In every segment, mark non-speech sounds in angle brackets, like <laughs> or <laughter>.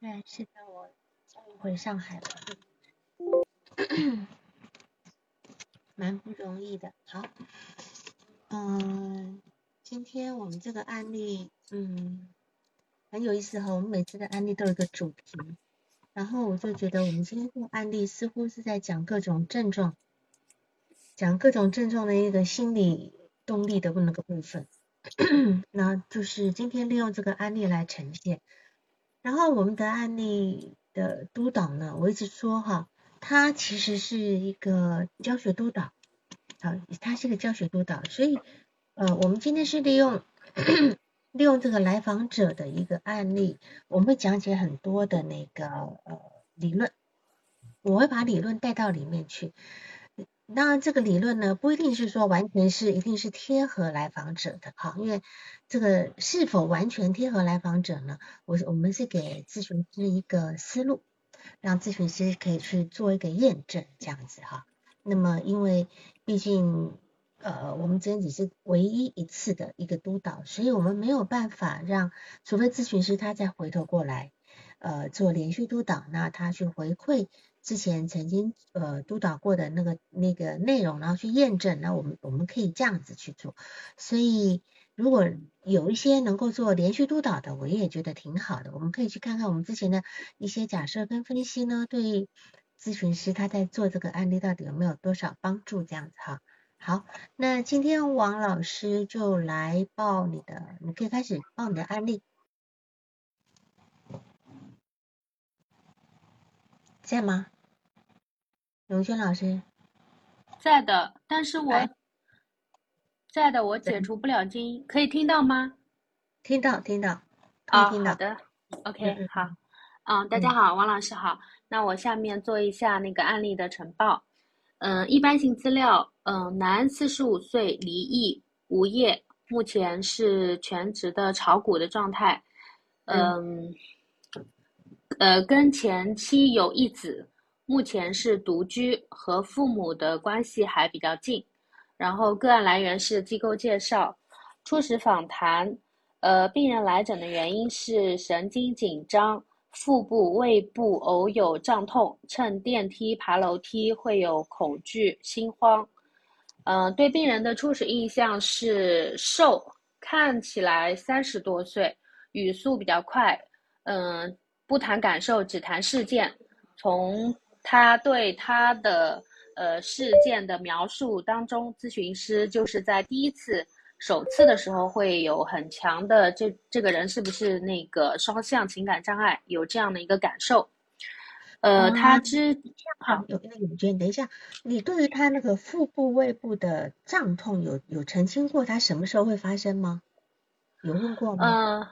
对，是的，我终于回上海了，蛮不容易的。好，嗯，今天我们这个案例，嗯，很有意思哈。我们每次的案例都有一个主题，然后我就觉得我们今天这个案例似乎是在讲各种症状，讲各种症状的一个心理动力的那个部分。<coughs> 那就是今天利用这个案例来呈现。然后我们的案例的督导呢，我一直说哈，他其实是一个教学督导，好，他是个教学督导，所以呃，我们今天是利用利用这个来访者的一个案例，我们会讲解很多的那个呃理论，我会把理论带到里面去。当然，这个理论呢，不一定是说完全是一定是贴合来访者的哈，因为这个是否完全贴合来访者呢？我我们是给咨询师一个思路，让咨询师可以去做一个验证，这样子哈。那么，因为毕竟呃，我们今天只是唯一一次的一个督导，所以我们没有办法让，除非咨询师他再回头过来呃做连续督导，那他去回馈。之前曾经呃督导过的那个那个内容，然后去验证，那我们我们可以这样子去做。所以如果有一些能够做连续督导的，我也觉得挺好的。我们可以去看看我们之前的一些假设跟分析呢，对咨询师他在做这个案例到底有没有多少帮助？这样子哈。好，那今天王老师就来报你的，你可以开始报你的案例，在吗？刘轩老师，在的，但是我在的，我解除不了静音，可以听到吗？听到，听到，啊，好的，OK，好，嗯，大家好，王老师好，那我下面做一下那个案例的呈报，嗯，一般性资料，嗯，男，四十五岁，离异，无业，目前是全职的炒股的状态，嗯，呃，跟前妻有一子。目前是独居，和父母的关系还比较近。然后个案来源是机构介绍，初始访谈。呃，病人来诊的原因是神经紧张，腹部、胃部偶有胀痛，乘电梯、爬楼梯会有恐惧、心慌。嗯，对病人的初始印象是瘦，看起来三十多岁，语速比较快。嗯，不谈感受，只谈事件。从他对他的呃事件的描述当中，咨询师就是在第一次、首次的时候会有很强的这这个人是不是那个双向情感障碍，有这样的一个感受。呃，他之好有那个永娟，等一下，你对于他那个腹部、胃部的胀痛有有澄清过，他什么时候会发生吗？有问过吗？嗯，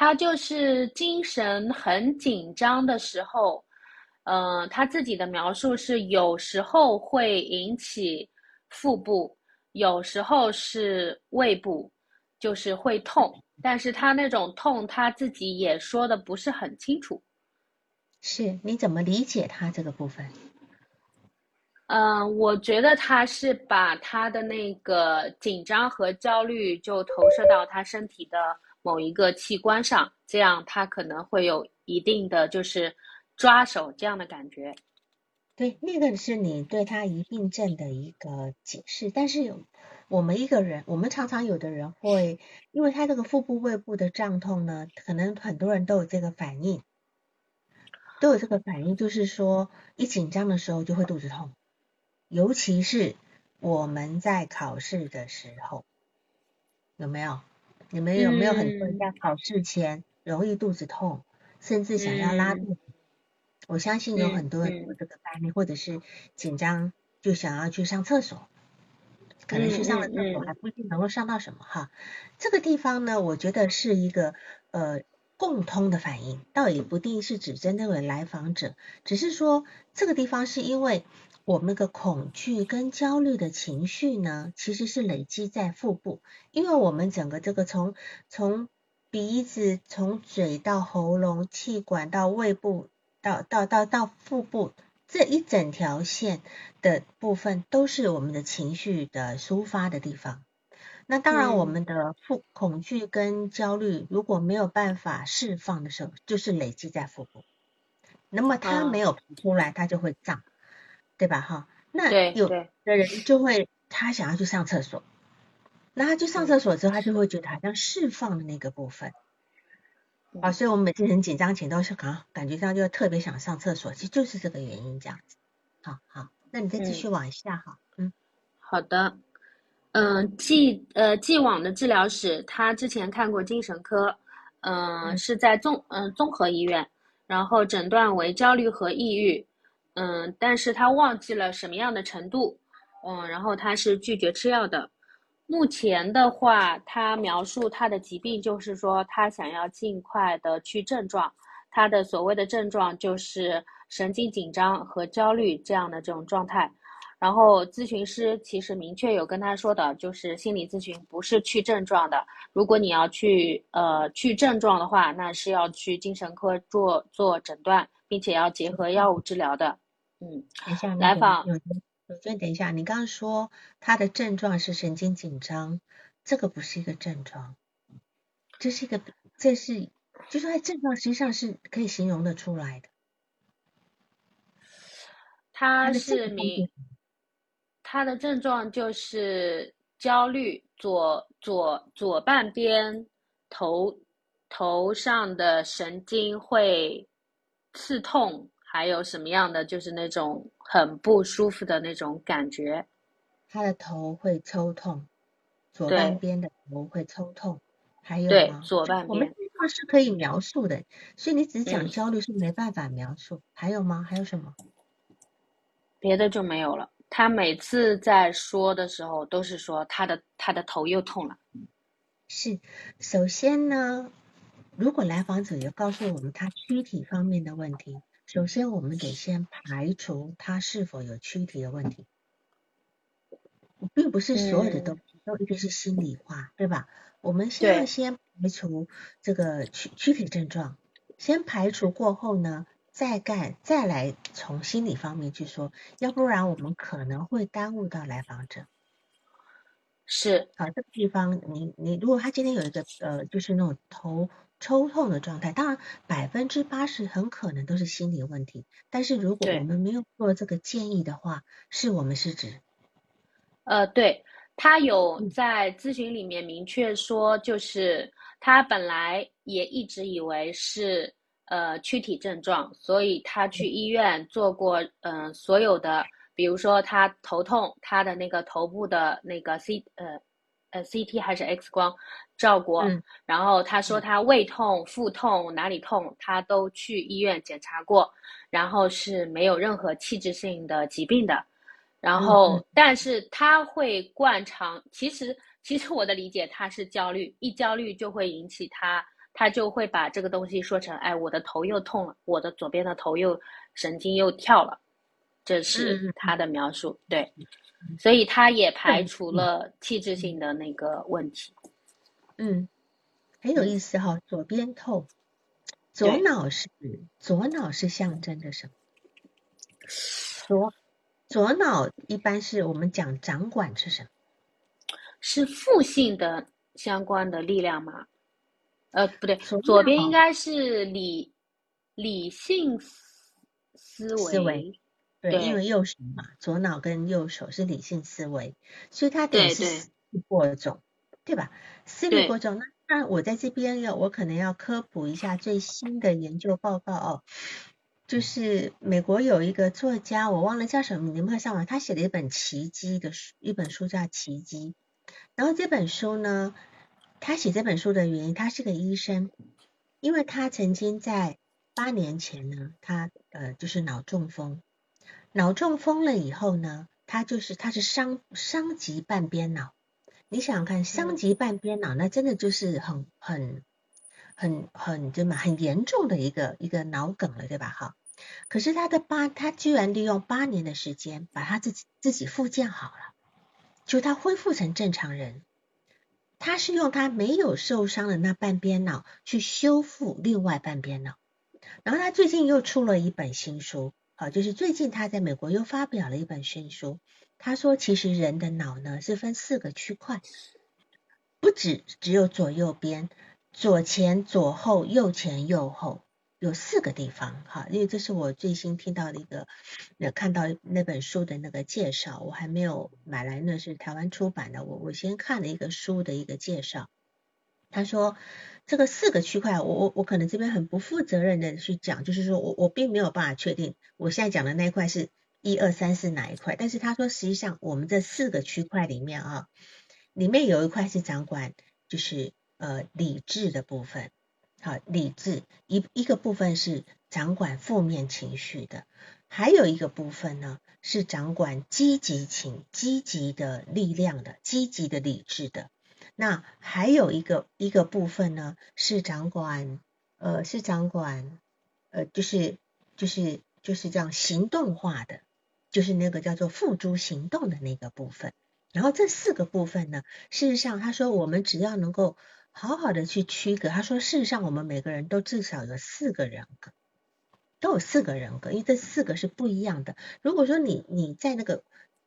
他就是精神很紧张的时候。嗯，他自己的描述是有时候会引起腹部，有时候是胃部，就是会痛，但是他那种痛他自己也说的不是很清楚。是，你怎么理解他这个部分？嗯，我觉得他是把他的那个紧张和焦虑就投射到他身体的某一个器官上，这样他可能会有一定的就是。抓手这样的感觉，对，那个是你对他疑病症的一个解释。但是有我们一个人，我们常常有的人会，因为他这个腹部、胃部的胀痛呢，可能很多人都有这个反应，都有这个反应，就是说一紧张的时候就会肚子痛，尤其是我们在考试的时候，有没有？你们有没有很多人在考试前容易肚子痛，甚至想要拉肚子？我相信有很多人有这个概念，或者是紧张就想要去上厕所，可能去上了厕所还不一定能够上到什么哈。这个地方呢，我觉得是一个呃共通的反应，倒也不一定是指针对为来访者，只是说这个地方是因为我们那个恐惧跟焦虑的情绪呢，其实是累积在腹部，因为我们整个这个从从鼻子从嘴到喉咙气管到胃部。到到到到腹部这一整条线的部分，都是我们的情绪的抒发的地方。那当然，我们的腹恐惧跟焦虑如果没有办法释放的时候，就是累积在腹部。那么它没有排出来，它就会胀，对吧？哈，那有的人就会他想要去上厕所，那他去上厕所之后，他就会觉得好像释放的那个部分，啊，所以我们每次很紧张前都是感感觉上就特别想上厕所，其实就是这个原因这样子。好好，那你再继续往下哈，嗯，好的，嗯，既呃既往的治疗史，他之前看过精神科，嗯，是在综嗯综合医院。然后诊断为焦虑和抑郁，嗯，但是他忘记了什么样的程度，嗯，然后他是拒绝吃药的。目前的话，他描述他的疾病就是说他想要尽快的去症状，他的所谓的症状就是神经紧张和焦虑这样的这种状态。然后咨询师其实明确有跟他说的，就是心理咨询不是去症状的。如果你要去呃去症状的话，那是要去精神科做做诊断，并且要结合药物治疗的。嗯，等一下，来访有有娟，等一下，你刚刚说他的症状是神经紧张，这个不是一个症状，这是一个，这是就是他症状实际上是可以形容的出来的。他是你。他的症状就是焦虑，左左左半边头头上的神经会刺痛，还有什么样的就是那种很不舒服的那种感觉。他的头会抽痛，左半边的头会抽痛，还有对左半边。我们症状是可以描述的，所以你只讲焦虑是没办法描述。还有吗？还有什么？别的就没有了。他每次在说的时候，都是说他的他的头又痛了。是，首先呢，如果来访者有告诉我们他躯体方面的问题，首先我们得先排除他是否有躯体的问题，并不是所有的东西都一定是心理化，对吧？我们先要先排除这个躯躯体症状，先排除过后呢？再干，再来从心理方面去说，要不然我们可能会耽误到来访者。是，啊，这个地方，你你如果他今天有一个呃，就是那种头抽痛的状态，当然百分之八十很可能都是心理问题。但是如果我们没有做这个建议的话，是我们失职。呃，对他有在咨询里面明确说，就是他本来也一直以为是。呃，躯体症状，所以他去医院做过，嗯，所有的，比如说他头痛，他的那个头部的那个 C，呃，呃，CT 还是 X 光照过，然后他说他胃痛、腹痛哪里痛，他都去医院检查过，然后是没有任何器质性的疾病的，然后但是他会惯常，其实其实我的理解他是焦虑，一焦虑就会引起他。他就会把这个东西说成，哎，我的头又痛了，我的左边的头又神经又跳了，这是他的描述。对，所以他也排除了器质性的那个问题。嗯，很有意思哈，左边透，左脑是左脑是象征着什么？左左脑一般是我们讲掌管是什么？是负性的相关的力量吗？呃，不对，左边应该是理理性思维，对，因为右手嘛，左脑跟右手是理性思维，所以它得是思虑过重，对吧？思虑过重，那那我在这边要，我可能要科普一下最新的研究报告哦，就是美国有一个作家，我忘了叫什么，你们可以上网，他写了一本奇迹的书，一本书叫《奇迹》，然后这本书呢。他写这本书的原因，他是个医生，因为他曾经在八年前呢，他呃就是脑中风，脑中风了以后呢，他就是他是伤伤及半边脑，你想想看，伤及半边脑，那真的就是很很很很怎么很严重的一个一个脑梗了，对吧？哈，可是他的八，他居然利用八年的时间把他自己自己复健好了，就他恢复成正常人。他是用他没有受伤的那半边脑去修复另外半边脑，然后他最近又出了一本新书，好，就是最近他在美国又发表了一本新书。他说，其实人的脑呢是分四个区块，不止只有左右边，左前、左后、右前、右后。有四个地方，哈，因为这是我最新听到的一个，那，看到那本书的那个介绍，我还没有买来，那是台湾出版的，我我先看了一个书的一个介绍，他说这个四个区块，我我我可能这边很不负责任的去讲，就是说我我并没有办法确定我现在讲的那一块是一二三四哪一块，但是他说实际上我们这四个区块里面啊，里面有一块是掌管就是呃理智的部分。好，理智一一个部分是掌管负面情绪的，还有一个部分呢是掌管积极情、积极的力量的、积极的理智的。那还有一个一个部分呢是掌管呃是掌管呃就是就是就是这样行动化的，就是那个叫做付诸行动的那个部分。然后这四个部分呢，事实上他说我们只要能够。好好的去区隔，他说，事实上我们每个人都至少有四个人格，都有四个人格，因为这四个是不一样的。如果说你你在那个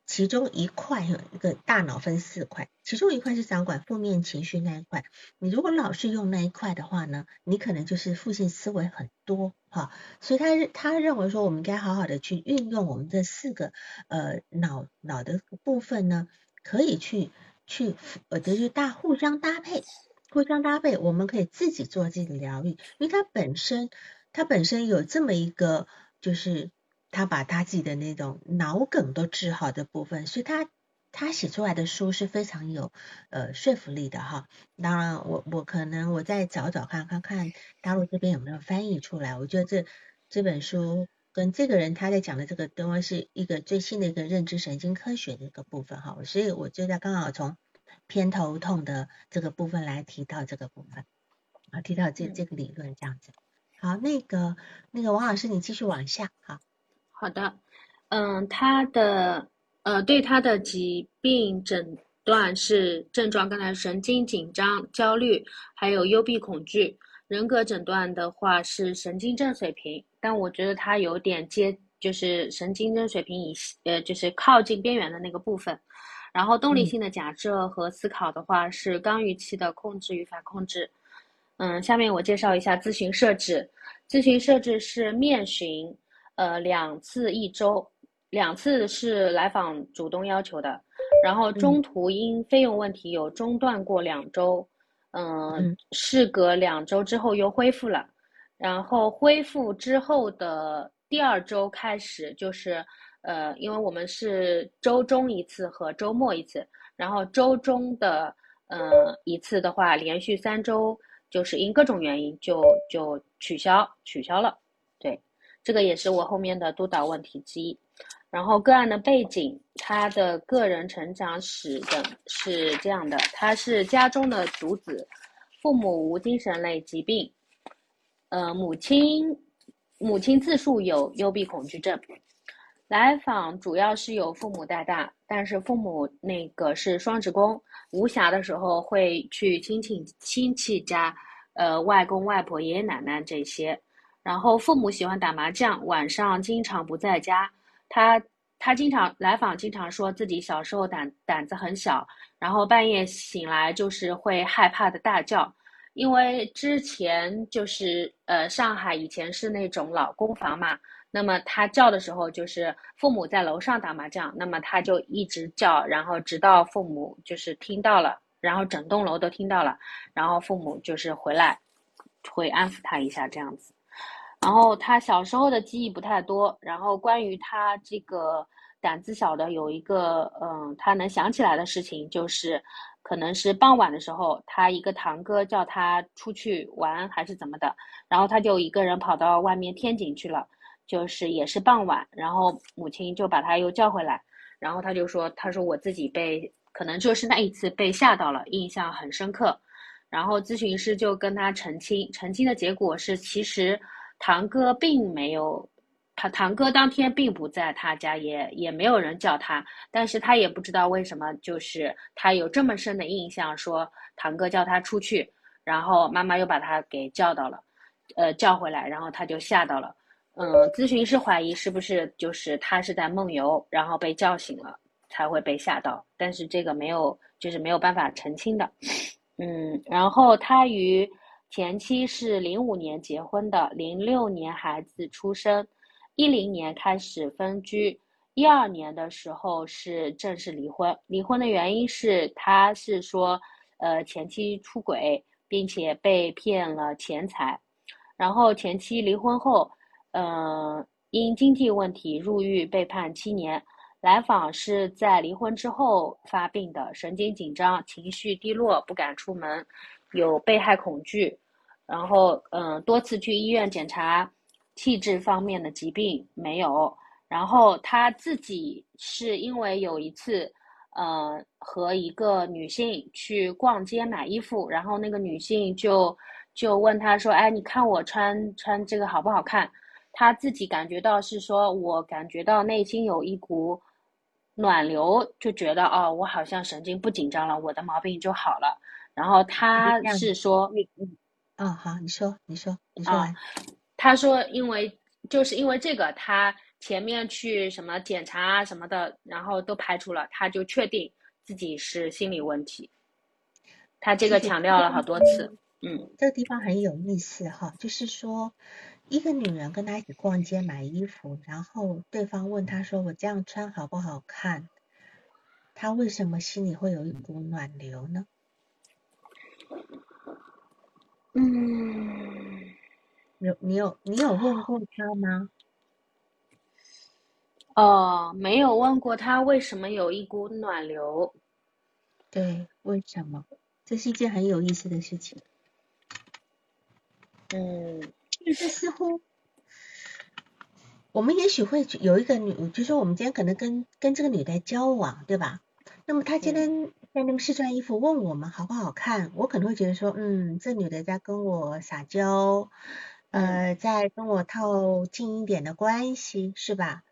其中一块，一个大脑分四块，其中一块是掌管负面情绪那一块，你如果老是用那一块的话呢，你可能就是负性思维很多哈。所以他他认为说，我们应该好好的去运用我们这四个呃脑脑的部分呢，可以去去呃就是大互相搭配。互相搭配，我们可以自己做自己的疗愈，因为他本身，他本身有这么一个，就是他把他自己的那种脑梗都治好的部分，所以他他写出来的书是非常有呃说服力的哈。当然，我我可能我再找找看看看大陆这边有没有翻译出来。我觉得这这本书跟这个人他在讲的这个，东西是一个最新的一个认知神经科学的一个部分哈。所以我觉得刚好从。偏头痛的这个部分来提到这个部分，啊，提到这这个理论这样子。好，那个那个王老师，你继续往下。好，好的，嗯，他的呃，对他的疾病诊断是症状，刚才神经紧张、焦虑，还有幽闭恐惧。人格诊断的话是神经症水平，但我觉得他有点接，就是神经症水平以呃，就是靠近边缘的那个部分。然后动力性的假设和思考的话是刚预期的控制与反控制。嗯，下面我介绍一下咨询设置。咨询设置是面询，呃，两次一周，两次是来访主动要求的。然后中途因费用问题有中断过两周，嗯，事隔两周之后又恢复了。然后恢复之后的第二周开始就是。呃，因为我们是周中一次和周末一次，然后周中的呃一次的话，连续三周就是因各种原因就就取消取消了。这个也是我后面的督导问题之一。然后个案的背景，他的个人成长史等是这样的：他是家中的独子，父母无精神类疾病，呃，母亲母亲自述有幽闭恐惧症。来访主要是由父母带大，但是父母那个是双职工，无暇的时候会去亲戚亲戚家，呃，外公外婆、爷爷奶奶这些。然后父母喜欢打麻将，晚上经常不在家。他他经常来访，经常说自己小时候胆胆子很小，然后半夜醒来就是会害怕的大叫，因为之前就是呃上海以前是那种老公房嘛。那么他叫的时候，就是父母在楼上打麻将，那么他就一直叫，然后直到父母就是听到了，然后整栋楼都听到了，然后父母就是回来，会安抚他一下这样子。然后他小时候的记忆不太多，然后关于他这个胆子小的，有一个嗯，他能想起来的事情，就是可能是傍晚的时候，他一个堂哥叫他出去玩还是怎么的，然后他就一个人跑到外面天井去了。就是也是傍晚，然后母亲就把他又叫回来，然后他就说：“他说我自己被可能就是那一次被吓到了，印象很深刻。”然后咨询师就跟他澄清，澄清的结果是，其实堂哥并没有，他堂哥当天并不在他家，也也没有人叫他，但是他也不知道为什么，就是他有这么深的印象，说堂哥叫他出去，然后妈妈又把他给叫到了，呃，叫回来，然后他就吓到了。嗯，咨询师怀疑是不是就是他是在梦游，然后被叫醒了才会被吓到，但是这个没有，就是没有办法澄清的。<laughs> 嗯，然后他与前妻是零五年结婚的，零六年孩子出生，一零年开始分居，一二年的时候是正式离婚。离婚的原因是他是说，呃，前妻出轨，并且被骗了钱财。然后前妻离婚后，嗯，因经济问题入狱，被判七年。来访是在离婚之后发病的，神经紧张，情绪低落，不敢出门，有被害恐惧。然后，嗯，多次去医院检查，气质方面的疾病没有。然后他自己是因为有一次，呃，和一个女性去逛街买衣服，然后那个女性就就问他说：“哎，你看我穿穿这个好不好看？”他自己感觉到是说，我感觉到内心有一股暖流，就觉得哦，我好像神经不紧张了，我的毛病就好了。然后他是说，嗯。啊，好，你说，你说，你说。他说，因为就是因为这个，他前面去什么检查啊什么的，然后都排除了，他就确定自己是心理问题。他这个强调了好多次。嗯，这个地方很有意思哈，就是说，一个女人跟他一起逛街买衣服，然后对方问他说：“我这样穿好不好看？”他为什么心里会有一股暖流呢？嗯，有你有你有问过他吗？哦，没有问过他为什么有一股暖流。对，为什么？这是一件很有意思的事情。嗯，就是似乎我们也许会有一个女，就说我们今天可能跟跟这个女的交往，对吧？那么她今天。在那个试穿衣服问我们好不好看，我可能会觉得说，嗯，这女的在跟我撒娇，呃，在跟我套近一点的关系，是吧？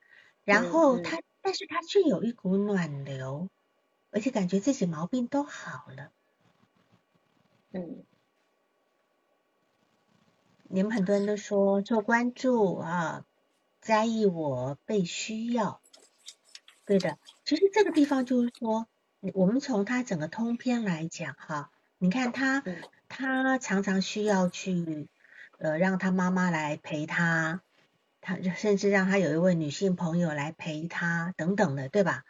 然后她，但是她却有一股暖流，而且感觉自己毛病都好了。嗯，你们很多人都说做关注啊，在意我被需要，对的。其实这个地方就是说。我们从他整个通篇来讲，哈，你看他，他常常需要去，呃，让他妈妈来陪他，他甚至让他有一位女性朋友来陪他，等等的，对吧？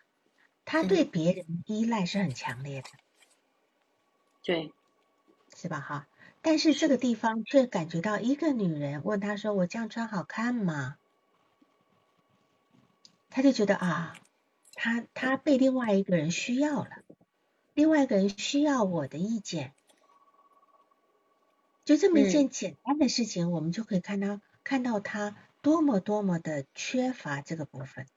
他对别人依赖是很强烈的，对，是吧？哈，但是这个地方却感觉到一个女人问他说：“我这样穿好看吗？”他就觉得啊。他他被另外一个人需要了，另外一个人需要我的意见，就这么一件简单的事情，我们就可以看到看到他多么多么的缺乏这个部分，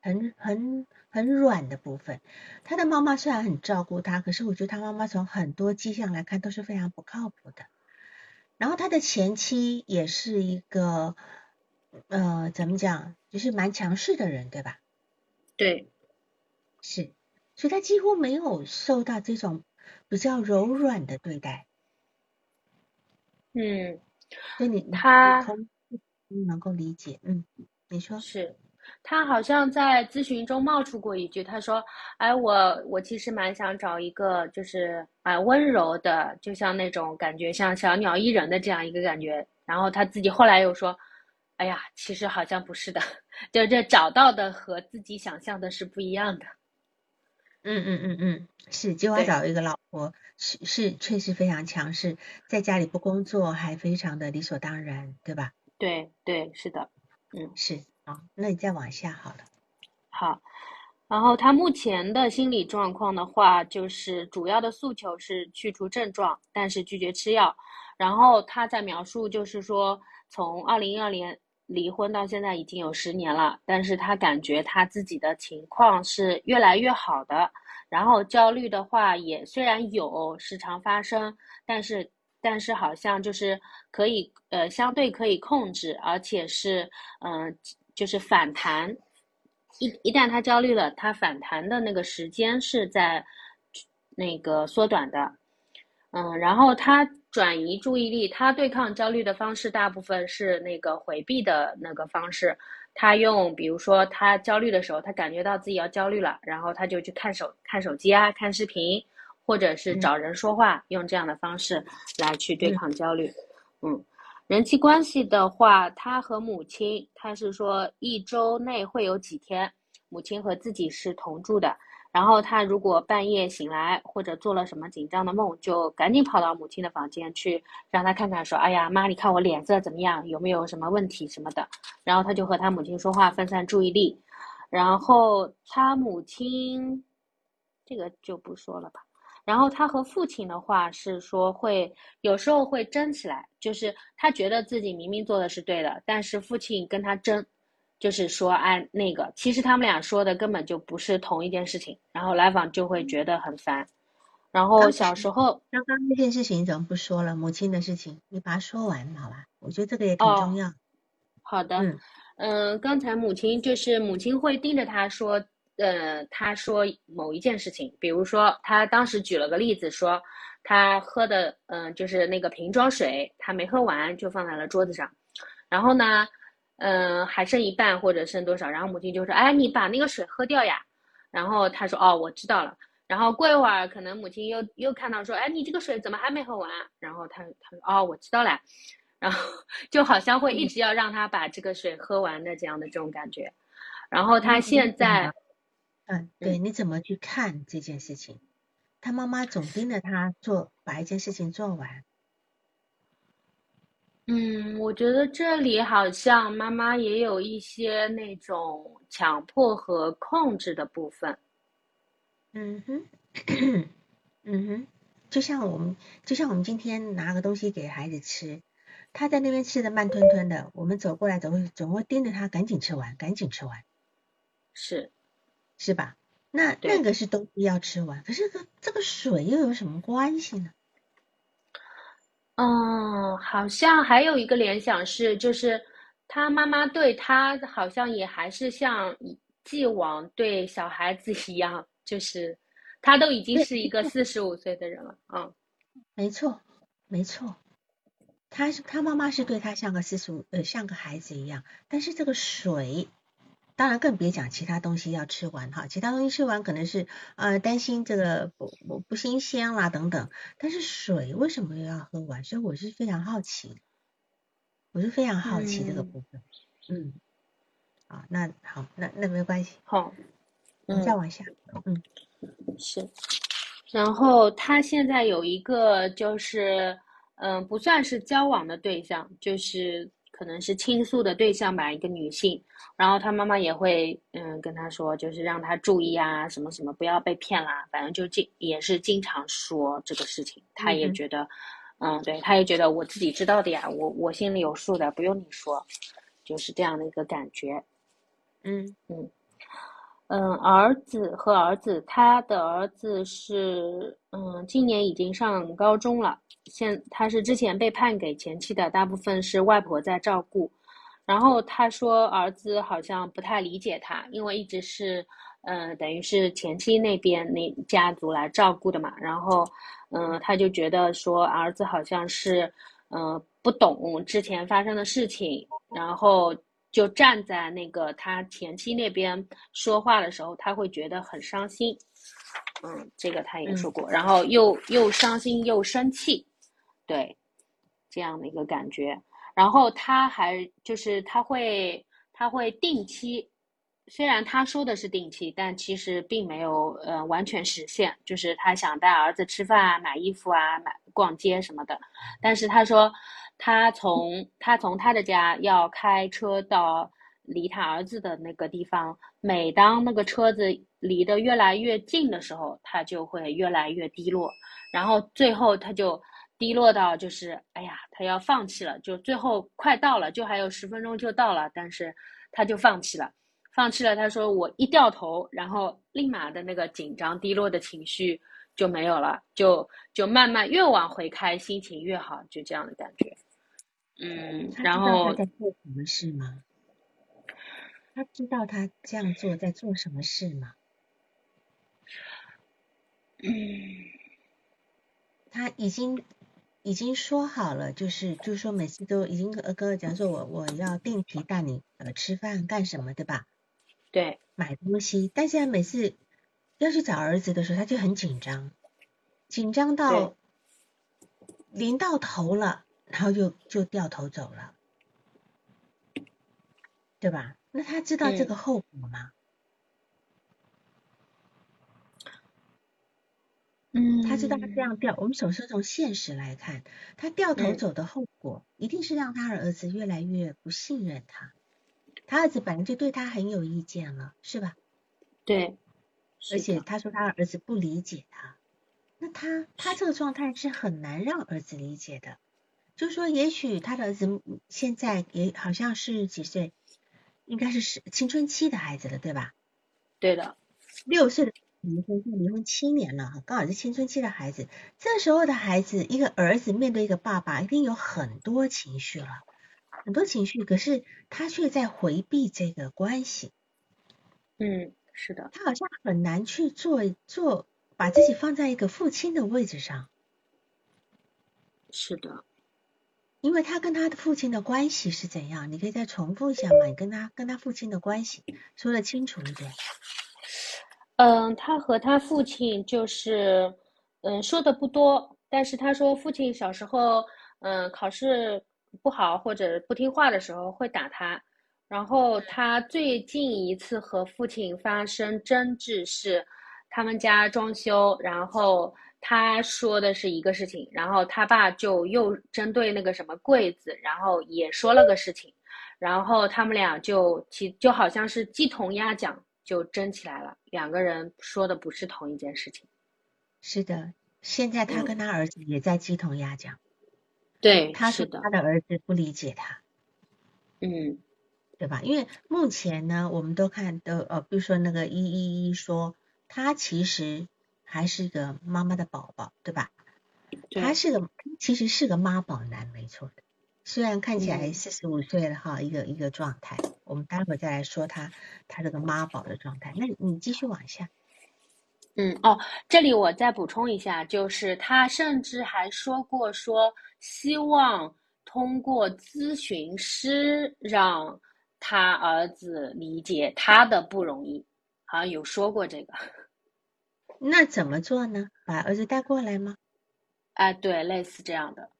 很很很软的部分。他的妈妈虽然很照顾他，可是我觉得他妈妈从很多迹象来看都是非常不靠谱的。然后他的前妻也是一个呃怎么讲，就是蛮强势的人，对吧？对，是，所以他几乎没有受到这种比较柔软的对待。嗯，所以你他能够理解，嗯，你说是，他好像在咨询中冒出过一句，他说：“哎，我我其实蛮想找一个就是啊温柔的，就像那种感觉像小鸟依人的这样一个感觉。”然后他自己后来又说。哎呀，其实好像不是的，<laughs> 就这找到的和自己想象的是不一样的。嗯嗯嗯嗯，是，计划找一个老婆是是确实非常强势，在家里不工作还非常的理所当然，对吧？对对，是的，嗯是啊，那你再往下好了。好，然后他目前的心理状况的话，就是主要的诉求是去除症状，但是拒绝吃药。然后他在描述就是说，从二零一二年。离婚到现在已经有十年了，但是他感觉他自己的情况是越来越好的，然后焦虑的话也虽然有时常发生，但是但是好像就是可以呃相对可以控制，而且是嗯就是反弹，一一旦他焦虑了，他反弹的那个时间是在那个缩短的，嗯，然后他。转移注意力，他对抗焦虑的方式大部分是那个回避的那个方式。他用，比如说他焦虑的时候，他感觉到自己要焦虑了，然后他就去看手看手机啊，看视频，或者是找人说话，用这样的方式来去对抗焦虑。嗯，人际关系的话，他和母亲，他是说一周内会有几天，母亲和自己是同住的。然后他如果半夜醒来或者做了什么紧张的梦，就赶紧跑到母亲的房间去，让他看看，说：“哎呀，妈，你看我脸色怎么样？有没有什么问题什么的？”然后他就和他母亲说话，分散注意力。然后他母亲，这个就不说了吧。然后他和父亲的话是说会有时候会争起来，就是他觉得自己明明做的是对的，但是父亲跟他争。就是说，按那个，其实他们俩说的根本就不是同一件事情，然后来访就会觉得很烦。然后小时候，刚刚那件事情怎么不说了？母亲的事情，你把它说完好吧？我觉得这个也挺重要。好的，嗯嗯，刚才母亲就是母亲会盯着他说，呃，他说某一件事情，比如说他当时举了个例子，说他喝的，嗯，就是那个瓶装水，他没喝完就放在了桌子上，然后呢？嗯，还剩一半或者剩多少？然后母亲就说：“哎，你把那个水喝掉呀。”然后他说：“哦，我知道了。”然后过一会儿，可能母亲又又看到说：“哎，你这个水怎么还没喝完？”然后他他说：“哦，我知道了。”然后就好像会一直要让他把这个水喝完的这样的这种感觉。然后他现在，嗯，对，你怎么去看这件事情？他妈妈总盯着他做，把一件事情做完。嗯，我觉得这里好像妈妈也有一些那种强迫和控制的部分。嗯哼，嗯哼，就像我们，就像我们今天拿个东西给孩子吃，他在那边吃的慢吞吞的，我们走过来总会总会盯着他赶紧吃完，赶紧吃完，是是吧？那那个是东西要吃完，可是这个这个水又有什么关系呢？嗯，好像还有一个联想是，就是他妈妈对他好像也还是像既往对小孩子一样，就是他都已经是一个四十五岁的人了。嗯，没错，没错，他是他妈妈是对他像个四十五呃像个孩子一样，但是这个水。当然，更别讲其他东西要吃完哈，其他东西吃完可能是呃担心这个不不不新鲜啦等等，但是水为什么又要喝完？所以我是非常好奇，我是非常好奇这个部分。嗯，啊，那好，那那没关系，好，嗯，再往下，嗯，是，然后他现在有一个就是嗯不算是交往的对象，就是。可能是倾诉的对象吧，一个女性，然后她妈妈也会嗯跟她说，就是让她注意啊，什么什么不要被骗啦，反正就经也是经常说这个事情。她也觉得，嗯，对，她也觉得我自己知道的呀，我我心里有数的，不用你说，就是这样的一个感觉。嗯嗯。嗯，嗯儿子和儿子，他的儿子是嗯今年已经上高中了。现他是之前被判给前妻的，大部分是外婆在照顾。然后他说儿子好像不太理解他，因为一直是，嗯，等于是前妻那边那家族来照顾的嘛。然后，嗯，他就觉得说儿子好像是，嗯，不懂之前发生的事情，然后就站在那个他前妻那边说话的时候，他会觉得很伤心。嗯，这个他也说过，然后又又伤心又生气。对，这样的一个感觉。然后他还就是他会他会定期，虽然他说的是定期，但其实并没有呃完全实现。就是他想带儿子吃饭啊、买衣服啊、买逛街什么的。但是他说他从他从他的家要开车到离他儿子的那个地方，每当那个车子离得越来越近的时候，他就会越来越低落。然后最后他就。低落到就是，哎呀，他要放弃了，就最后快到了，就还有十分钟就到了，但是他就放弃了，放弃了。他说我一掉头，然后立马的那个紧张低落的情绪就没有了，就就慢慢越往回开，心情越好，就这样的感觉。嗯，然后他在做什么事吗？他知道他这样做在做什么事吗？嗯，他已经。已经说好了，就是就是说每次都已经跟哥讲说，我我要定期带你呃吃饭干什么，对吧？对，买东西。但现在每次要去找儿子的时候，他就很紧张。紧张到临到头了，然后就就掉头走了，对吧？那他知道这个后果吗？嗯，他知道他这样掉。我们首先从现实来看，他掉头走的后果，一定是让他儿子越来越不信任他。他儿子本来就对他很有意见了，是吧？对。而且他说他儿子不理解他，那他他这个状态是很难让儿子理解的。就说，也许他的儿子现在也好像是几岁，应该是是青春期的孩子了，对吧？对的。六岁的离婚，离婚七年了，刚好是青春期的孩子。这时候的孩子，一个儿子面对一个爸爸，一定有很多情绪了，很多情绪，可是他却在回避这个关系。嗯。是的，他好像很难去做做，把自己放在一个父亲的位置上。是的，因为他跟他的父亲的关系是怎样？你可以再重复一下嘛？你跟他跟他父亲的关系说的清楚一点。嗯，他和他父亲就是，嗯，说的不多，但是他说父亲小时候，嗯，考试不好或者不听话的时候会打他。然后他最近一次和父亲发生争执是，他们家装修，然后他说的是一个事情，然后他爸就又针对那个什么柜子，然后也说了个事情，然后他们俩就其就好像是鸡同鸭讲，就争起来了。两个人说的不是同一件事情。是的，现在他跟他儿子也在鸡同鸭讲。对，他是他的儿子不理解他。嗯。对吧？因为目前呢，我们都看都呃，比如说那个一一一说，他其实还是个妈妈的宝宝，对吧？他是个其实是个妈宝男，没错的。虽然看起来四十五岁了哈，一个一个状态。我们待会再来说他他这个妈宝的状态。那你继续往下。嗯哦，这里我再补充一下，就是他甚至还说过说希望通过咨询师让。他儿子理解他的不容易，好像有说过这个。那怎么做呢？把儿子带过来吗？哎，对，类似这样的。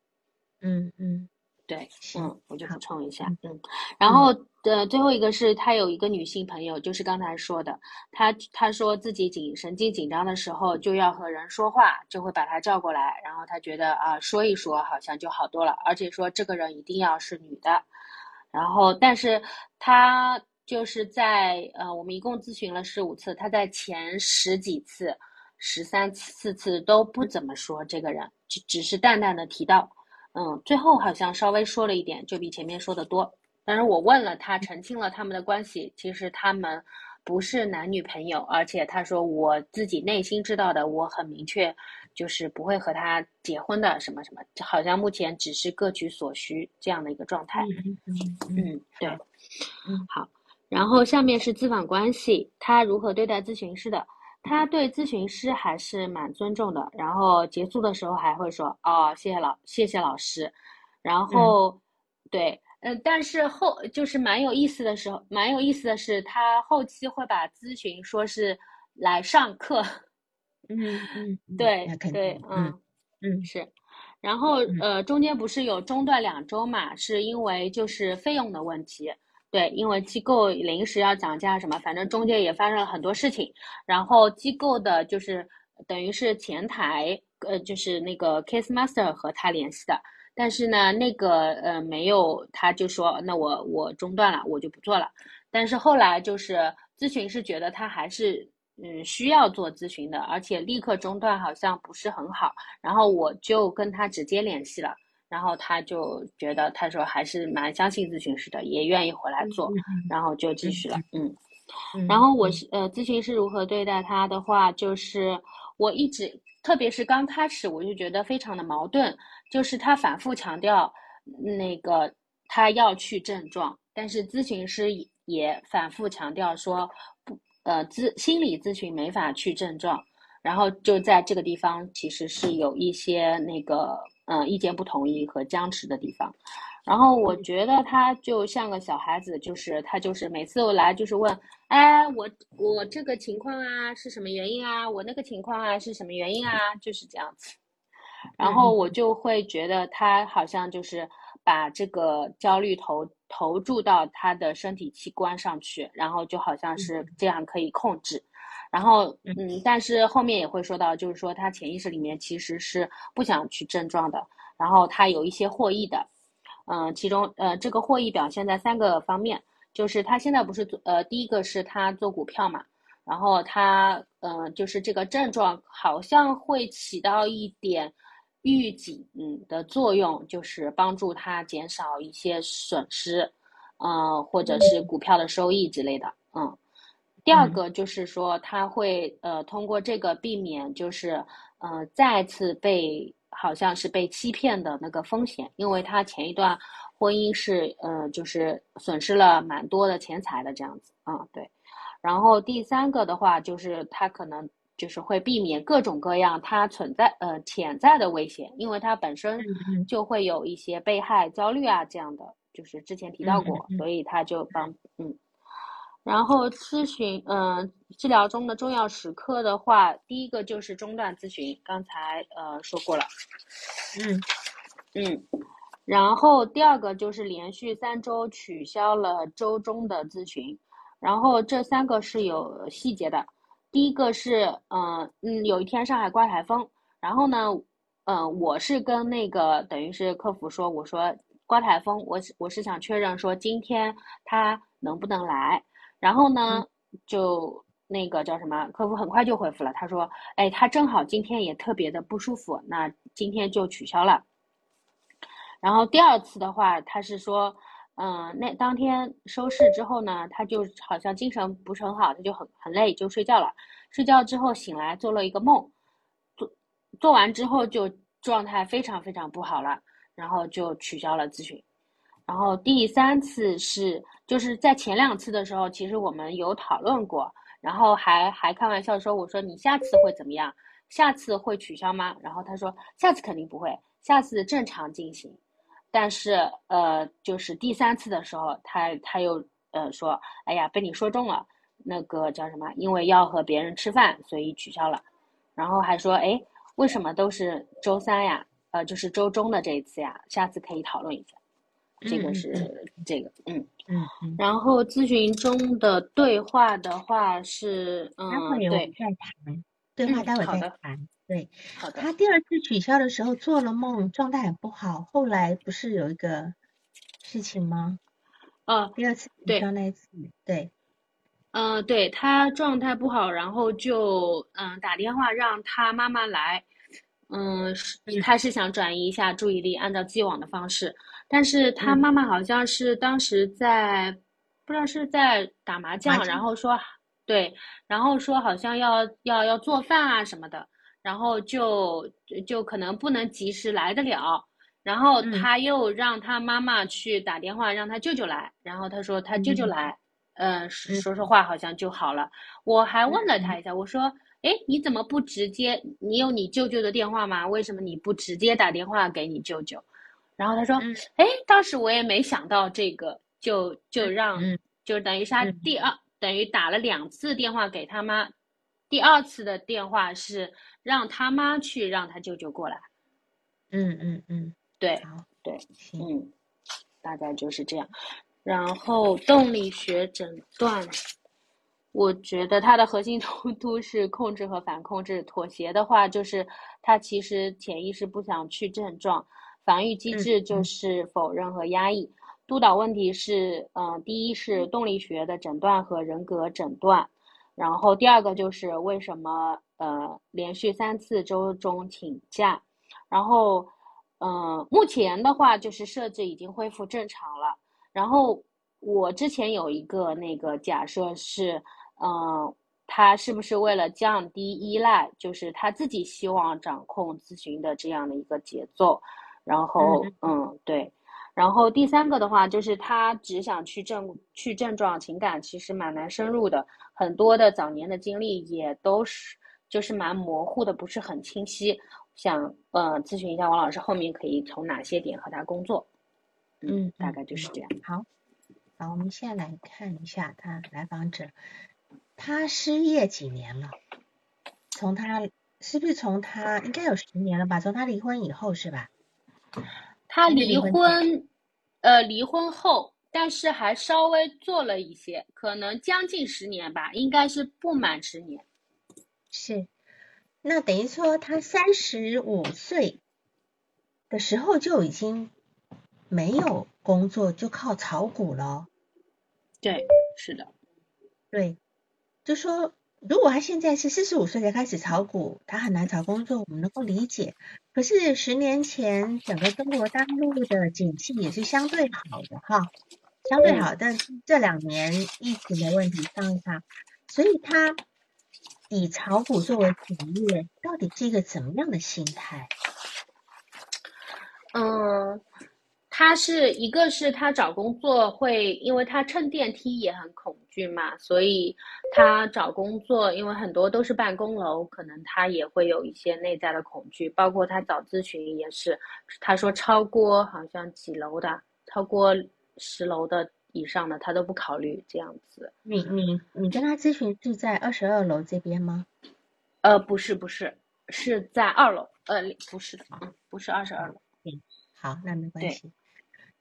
嗯嗯，对，嗯，我就补充一下，嗯。然后呃最后一个是他有一个女性朋友，就是刚才说的，他他说自己紧神经紧张的时候就要和人说话，就会把他叫过来，然后他觉得啊说一说好像就好多了，而且说这个人一定要是女的。然后，但是他就是在呃，我们一共咨询了十五次，他在前十几次、十三四次都不怎么说这个人，只只是淡淡的提到，嗯，最后好像稍微说了一点，就比前面说的多。但是我问了他，澄清了他们的关系，其实他们不是男女朋友，而且他说我自己内心知道的，我很明确。就是不会和他结婚的，什么什么，好像目前只是各取所需这样的一个状态。嗯，对，嗯，好。然后下面是咨访关系，他如何对待咨询师的？他对咨询师还是蛮尊重的。然后结束的时候还会说：“哦，谢谢老，谢谢老师。”然后，对，嗯，但是后就是蛮有意思的时候，蛮有意思的是，他后期会把咨询说是来上课。嗯嗯，对对，嗯嗯是，然后呃中间不是有中断两周嘛？是因为就是费用的问题，对，因为机构临时要涨价什么，反正中间也发生了很多事情。然后机构的就是等于是前台，呃，就是那个 case master 和他联系的，但是呢，那个呃没有，他就说那我我中断了，我就不做了。但是后来就是咨询师觉得他还是。嗯，需要做咨询的，而且立刻中断好像不是很好，然后我就跟他直接联系了，然后他就觉得他说还是蛮相信咨询师的，也愿意回来做，然后就继续了。嗯，然后我是呃，咨询师如何对待他的话，就是我一直，特别是刚开始我就觉得非常的矛盾，就是他反复强调那个他要去症状，但是咨询师也反复强调说不。呃，咨心理咨询没法去症状，然后就在这个地方其实是有一些那个呃意见不统一和僵持的地方，然后我觉得他就像个小孩子，就是他就是每次我来就是问，哎，我我这个情况啊是什么原因啊？我那个情况啊是什么原因啊？就是这样子。然后我就会觉得他好像就是把这个焦虑投投注到他的身体器官上去，然后就好像是这样可以控制。然后嗯，但是后面也会说到，就是说他潜意识里面其实是不想去症状的，然后他有一些获益的。嗯，其中呃，这个获益表现在三个方面，就是他现在不是做呃，第一个是他做股票嘛，然后他嗯，就是这个症状好像会起到一点预警嗯的作用，就是帮助他减少一些损失，嗯，或者是股票的收益之类的，嗯。第二个就是说他会呃通过这个避免就是呃再次被。好像是被欺骗的那个风险，因为他前一段婚姻是，呃，就是损失了蛮多的钱财的这样子，啊，对。然后第三个的话，就是他可能就是会避免各种各样他存在，呃，潜在的危险，因为他本身就会有一些被害焦虑啊这样的，就是之前提到过，所以他就帮，嗯。然后咨询，嗯，治疗中的重要时刻的话，第一个就是中断咨询，刚才呃说过了，嗯嗯，然后第二个就是连续三周取消了周中的咨询，然后这三个是有细节的，第一个是，嗯嗯，有一天上海刮台风，然后呢，嗯，我是跟那个等于是客服说，我说刮台风，我我是想确认说今天他能不能来。然后呢，就那个叫什么客服很快就回复了，他说：“哎，他正好今天也特别的不舒服，那今天就取消了。”然后第二次的话，他是说：“嗯，那当天收市之后呢，他就好像精神不是很好，他就很很累，就睡觉了。睡觉之后醒来做了一个梦，做做完之后就状态非常非常不好了，然后就取消了咨询。”然后第三次是就是在前两次的时候，其实我们有讨论过，然后还还开玩笑说，我说你下次会怎么样？下次会取消吗？然后他说下次肯定不会，下次正常进行。但是呃，就是第三次的时候，他他又呃说，哎呀，被你说中了，那个叫什么？因为要和别人吃饭，所以取消了。然后还说，哎，为什么都是周三呀？呃，就是周中的这一次呀？下次可以讨论一下。这个是这个，嗯嗯，然后咨询中的对话的话是，嗯，对，再谈，对话待会再谈，对，好的。他第二次取消的时候做了梦，状态很不好，后来不是有一个事情吗？哦，第二次取消那一次，对，嗯，对他状态不好，然后就嗯打电话让他妈妈来，嗯，他是想转移一下注意力，按照既往的方式。但是他妈妈好像是当时在，不知道是在打麻将，然后说，对，然后说好像要要要做饭啊什么的，然后就就可能不能及时来得了，然后他又让他妈妈去打电话让他舅舅来，然后他说他舅舅来，嗯，说说话好像就好了。我还问了他一下，我说，哎，你怎么不直接？你有你舅舅的电话吗？为什么你不直接打电话给你舅舅？然后他说：“哎，当时我也没想到这个，就就让，就等于是他第二，等于打了两次电话给他妈，第二次的电话是让他妈去让他舅舅过来。嗯嗯嗯，对对，嗯，大概就是这样。然后动力学诊断，我觉得它的核心 <laughs> 冲突是控制和反控制。妥协的话，就是他其实潜意识不想去症状。”防御机制就是否认和压抑，督导问题是，嗯，第一是动力学的诊断和人格诊断，然后第二个就是为什么呃连续三次周中请假，然后嗯目前的话就是设置已经恢复正常了，然后我之前有一个那个假设是，嗯他是不是为了降低依赖，就是他自己希望掌控咨询的这样的一个节奏。然后，嗯，对，然后第三个的话，就是他只想去症去症状，情感其实蛮难深入的，很多的早年的经历也都是就是蛮模糊的，不是很清晰。想呃咨询一下王老师，后面可以从哪些点和他工作？嗯，大概就是这样。好，好，我们现在来看一下他来访者，他失业几年了？从他是不是从他应该有十年了吧？从他离婚以后是吧？他离婚，呃，离婚后，但是还稍微做了一些，可能将近十年吧，应该是不满十年。是，那等于说他三十五岁的时候就已经没有工作，就靠炒股了。对，是的，对，就说。如果他现在是四十五岁才开始炒股，他很难找工作，我们能够理解。可是十年前整个中国大陆的景气也是相对好的哈，相对好。但这两年疫情的问题上他，所以他以炒股作为职业，到底是一个怎么样的心态？嗯。他是一个是他找工作会，因为他乘电梯也很恐惧嘛，所以他找工作，因为很多都是办公楼，可能他也会有一些内在的恐惧。包括他找咨询也是，他说超过好像几楼的，超过十楼的以上的他都不考虑这样子。你你你跟他咨询是在二十二楼这边吗？呃，不是不是，是在二楼。呃，不是，嗯，不是二十二楼。嗯，好，那没关系。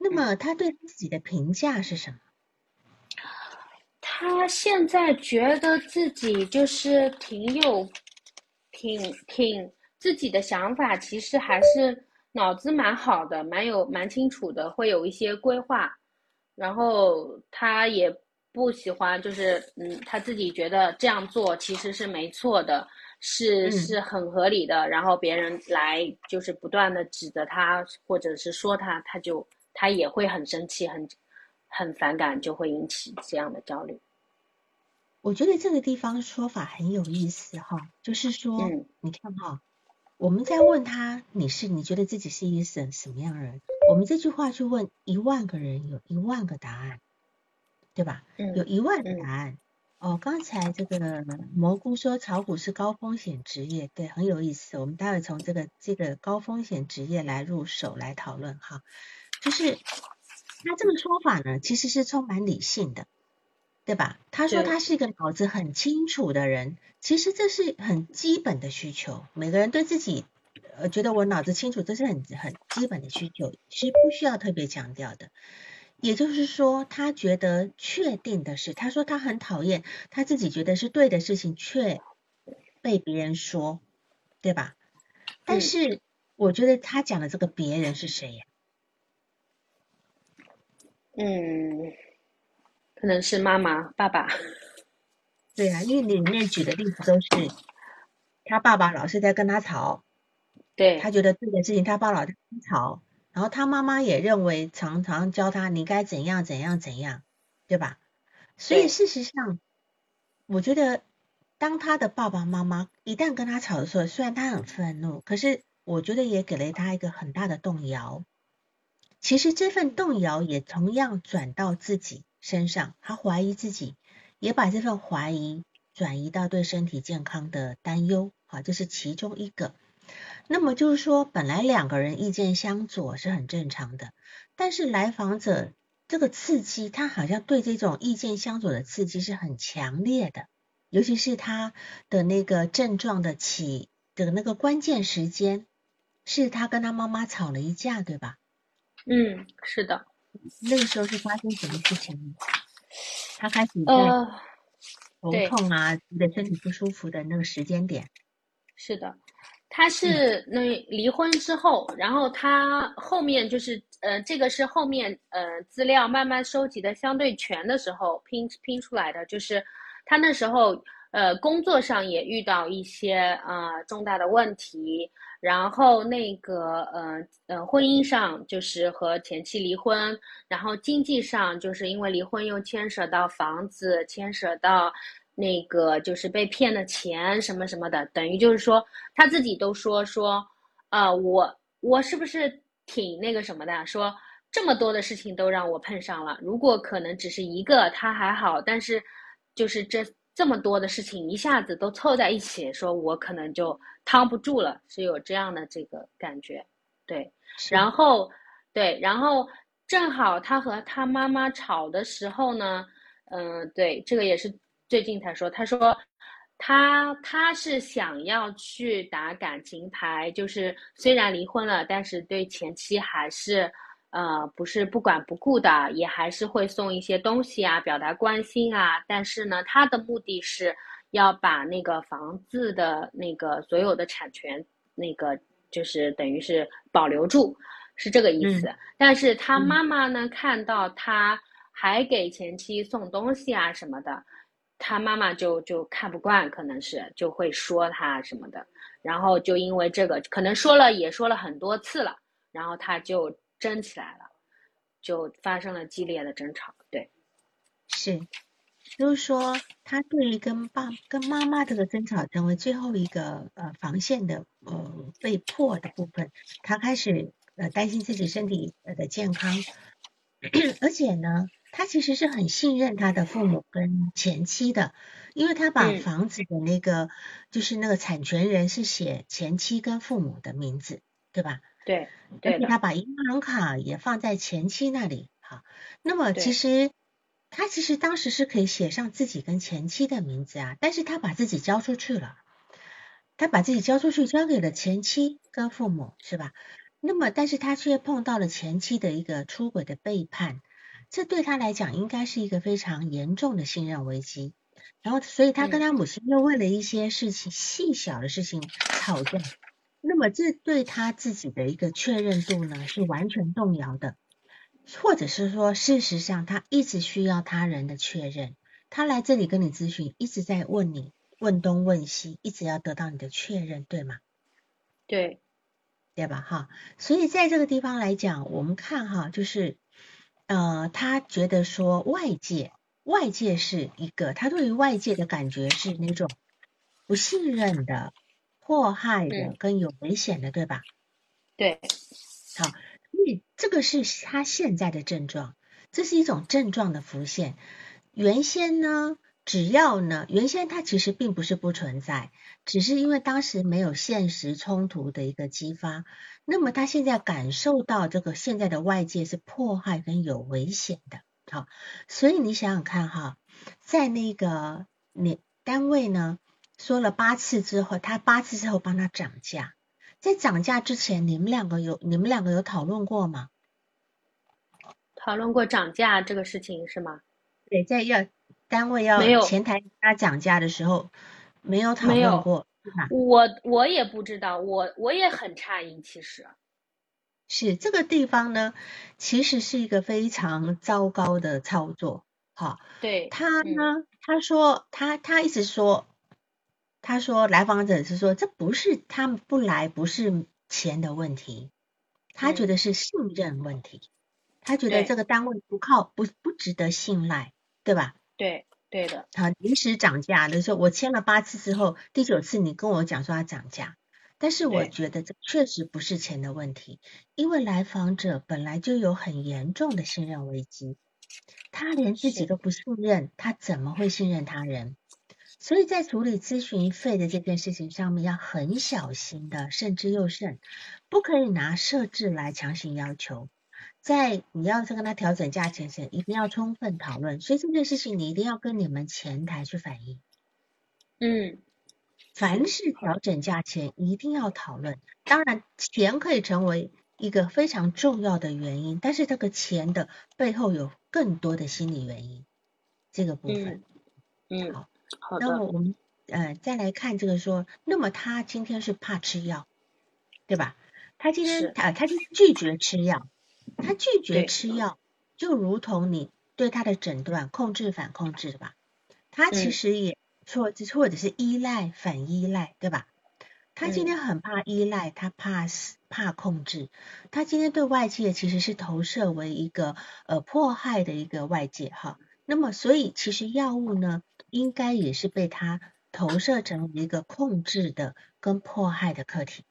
那么他对自己的评价是什么？他现在觉得自己就是挺有、挺挺自己的想法，其实还是脑子蛮好的，蛮有蛮清楚的，会有一些规划。然后他也不喜欢，就是嗯，他自己觉得这样做其实是没错的，是是很合理的。然后别人来就是不断的指责他，或者是说他，他就。他也会很生气，很很反感，就会引起这样的焦虑。我觉得这个地方说法很有意思哈，就是说，你看哈，我们在问他你是你觉得自己是一个什什么样的人？我们这句话去问一万个人，有一万个答案，对吧？有一万个答案。哦，刚才这个蘑菇说炒股是高风险职业，对，很有意思。我们待会从这个这个高风险职业来入手来讨论哈。就是他这个说法呢，其实是充满理性的，对吧？他说他是一个脑子很清楚的人，其实这是很基本的需求。每个人对自己呃觉得我脑子清楚，这是很很基本的需求，是不需要特别强调的。也就是说，他觉得确定的是，他说他很讨厌他自己觉得是对的事情却被别人说，对吧？但是我觉得他讲的这个别人是谁呀？嗯，可能是妈妈、爸爸。<laughs> 对啊，因为里面举的例子都是他爸爸老是在跟他吵，对他觉得对的事情他爸老在吵，然后他妈妈也认为常常教他你该怎样怎样怎样，对吧？所以事实上，我觉得当他的爸爸妈妈一旦跟他吵的时候，虽然他很愤怒，可是我觉得也给了他一个很大的动摇。其实这份动摇也同样转到自己身上，他怀疑自己，也把这份怀疑转移到对身体健康的担忧，好，这是其中一个。那么就是说，本来两个人意见相左是很正常的，但是来访者这个刺激，他好像对这种意见相左的刺激是很强烈的，尤其是他的那个症状的起的那个关键时间，是他跟他妈妈吵了一架，对吧？嗯，是的，那个时候是发生什么事情？他开始在头痛啊，觉得身体不舒服的那个时间点。是的，他是那离婚之后，然后他后面就是呃，这个是后面呃资料慢慢收集的相对全的时候拼拼出来的，就是他那时候呃工作上也遇到一些啊重大的问题。然后那个呃呃，婚姻上就是和前妻离婚，然后经济上就是因为离婚又牵涉到房子，牵涉到那个就是被骗的钱什么什么的，等于就是说他自己都说说，呃，我我是不是挺那个什么的？说这么多的事情都让我碰上了，如果可能只是一个他还好，但是就是这。这么多的事情一下子都凑在一起，说我可能就扛不住了，是有这样的这个感觉，对。然后，对，然后正好他和他妈妈吵的时候呢，嗯，对，这个也是最近才说，他说他他是想要去打感情牌，就是虽然离婚了，但是对前妻还是呃不是不管不顾的，也还是会送一些东西啊，表达关心啊，但是呢，他的目的是要把那个房子的那个所有的产权那个。就是等于是保留住，是这个意思。但是他妈妈呢，看到他还给前妻送东西啊什么的，他妈妈就就看不惯，可能是就会说他什么的。然后就因为这个，可能说了也说了很多次了，然后他就争起来了，就发生了激烈的争吵。对，是。就是说，他对于跟爸跟妈妈这个争吵成为最后一个呃防线的呃被迫的部分，他开始呃担心自己身体的健康，而且呢，他其实是很信任他的父母跟前妻的，因为他把房子的那个就是那个产权人是写前妻跟父母的名字，对吧？对，而且他把银行卡也放在前妻那里，好，那么其实。他其实当时是可以写上自己跟前妻的名字啊，但是他把自己交出去了，他把自己交出去，交给了前妻跟父母，是吧？那么，但是他却碰到了前妻的一个出轨的背叛，这对他来讲应该是一个非常严重的信任危机。然后，所以他跟他母亲又为了一些事情细小的事情吵架，那么这对他自己的一个确认度呢是完全动摇的。或者是说，事实上他一直需要他人的确认，他来这里跟你咨询，一直在问你问东问西，一直要得到你的确认，对吗？对，对吧？哈，所以在这个地方来讲，我们看哈，就是呃，他觉得说外界外界是一个，他对于外界的感觉是那种不信任的、迫害的跟有危险的，对吧？对，好。所以这个是他现在的症状，这是一种症状的浮现。原先呢，只要呢，原先它其实并不是不存在，只是因为当时没有现实冲突的一个激发。那么他现在感受到这个现在的外界是迫害跟有危险的，好，所以你想想看哈，在那个你单位呢说了八次之后，他八次之后帮他涨价。在涨价之前，你们两个有你们两个有讨论过吗？讨论过涨价这个事情是吗？对，在要单位要前台他涨价的时候，没有讨论过，我我也不知道，我我也很诧异，其实是这个地方呢，其实是一个非常糟糕的操作。好，对他呢，他说他他一直说。他说：“来访者是说，这不是他们不来，不是钱的问题，他觉得是信任问题。他觉得这个单位不靠，不不值得信赖，对吧？对，对的。好，临时涨价的时候，我签了八次之后，第九次你跟我讲说要涨价，但是我觉得这确实不是钱的问题，因为来访者本来就有很严重的信任危机，他连自己都不信任，他怎么会信任他人？”所以在处理咨询费的这件事情上面要很小心的，慎之又慎，不可以拿设置来强行要求。在你要是跟他调整价钱前，一定要充分讨论。所以这件事情你一定要跟你们前台去反映。嗯，凡是调整价钱一定要讨论。当然，钱可以成为一个非常重要的原因，但是这个钱的背后有更多的心理原因。这个部分，嗯，好。那么我们呃再来看这个说，那么他今天是怕吃药，对吧？他今天他他就拒绝吃药，他拒绝吃药，就如同你对他的诊断控制反控制吧？他其实也错，或者是依赖反依赖，对吧？他今天很怕依赖，他怕怕控制，他今天对外界其实是投射为一个呃迫害的一个外界哈。那么所以其实药物呢？应该也是被他投射成一个控制的跟迫害的客体，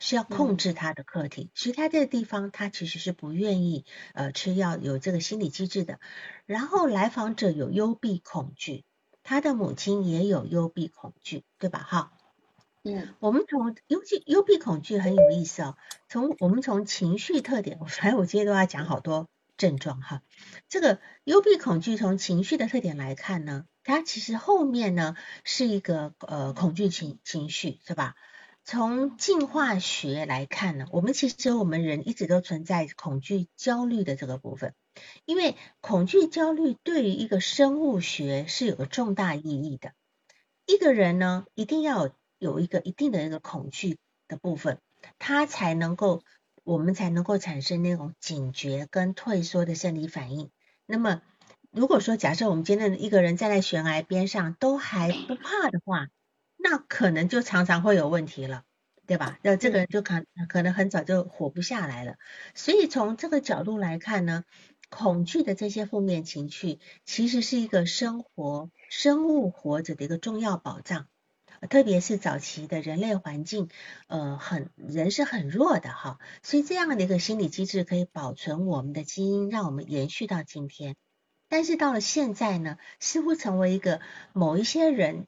是要控制他的客体。所以他这个地方，他其实是不愿意呃吃药，有这个心理机制的。然后来访者有幽闭恐惧，他的母亲也有幽闭恐惧，对吧？哈，嗯，我们从幽闭幽闭恐惧很有意思哦。从我们从情绪特点，反正我今天都要讲好多症状哈。这个幽闭恐惧从情绪的特点来看呢，它其实后面呢是一个呃恐惧情情绪是吧？从进化学来看呢，我们其实我们人一直都存在恐惧焦虑的这个部分，因为恐惧焦虑对于一个生物学是有个重大意义的。一个人呢，一定要有一个一定的一个恐惧的部分，他才能够，我们才能够产生那种警觉跟退缩的生理反应。那么，如果说假设我们今天一个人站在悬崖边上都还不怕的话，那可能就常常会有问题了，对吧？那这个人就可可能很早就活不下来了。所以从这个角度来看呢，恐惧的这些负面情绪，其实是一个生活生物活着的一个重要保障。特别是早期的人类环境，呃，很人是很弱的哈，所以这样的一个心理机制可以保存我们的基因，让我们延续到今天。但是到了现在呢，似乎成为一个某一些人。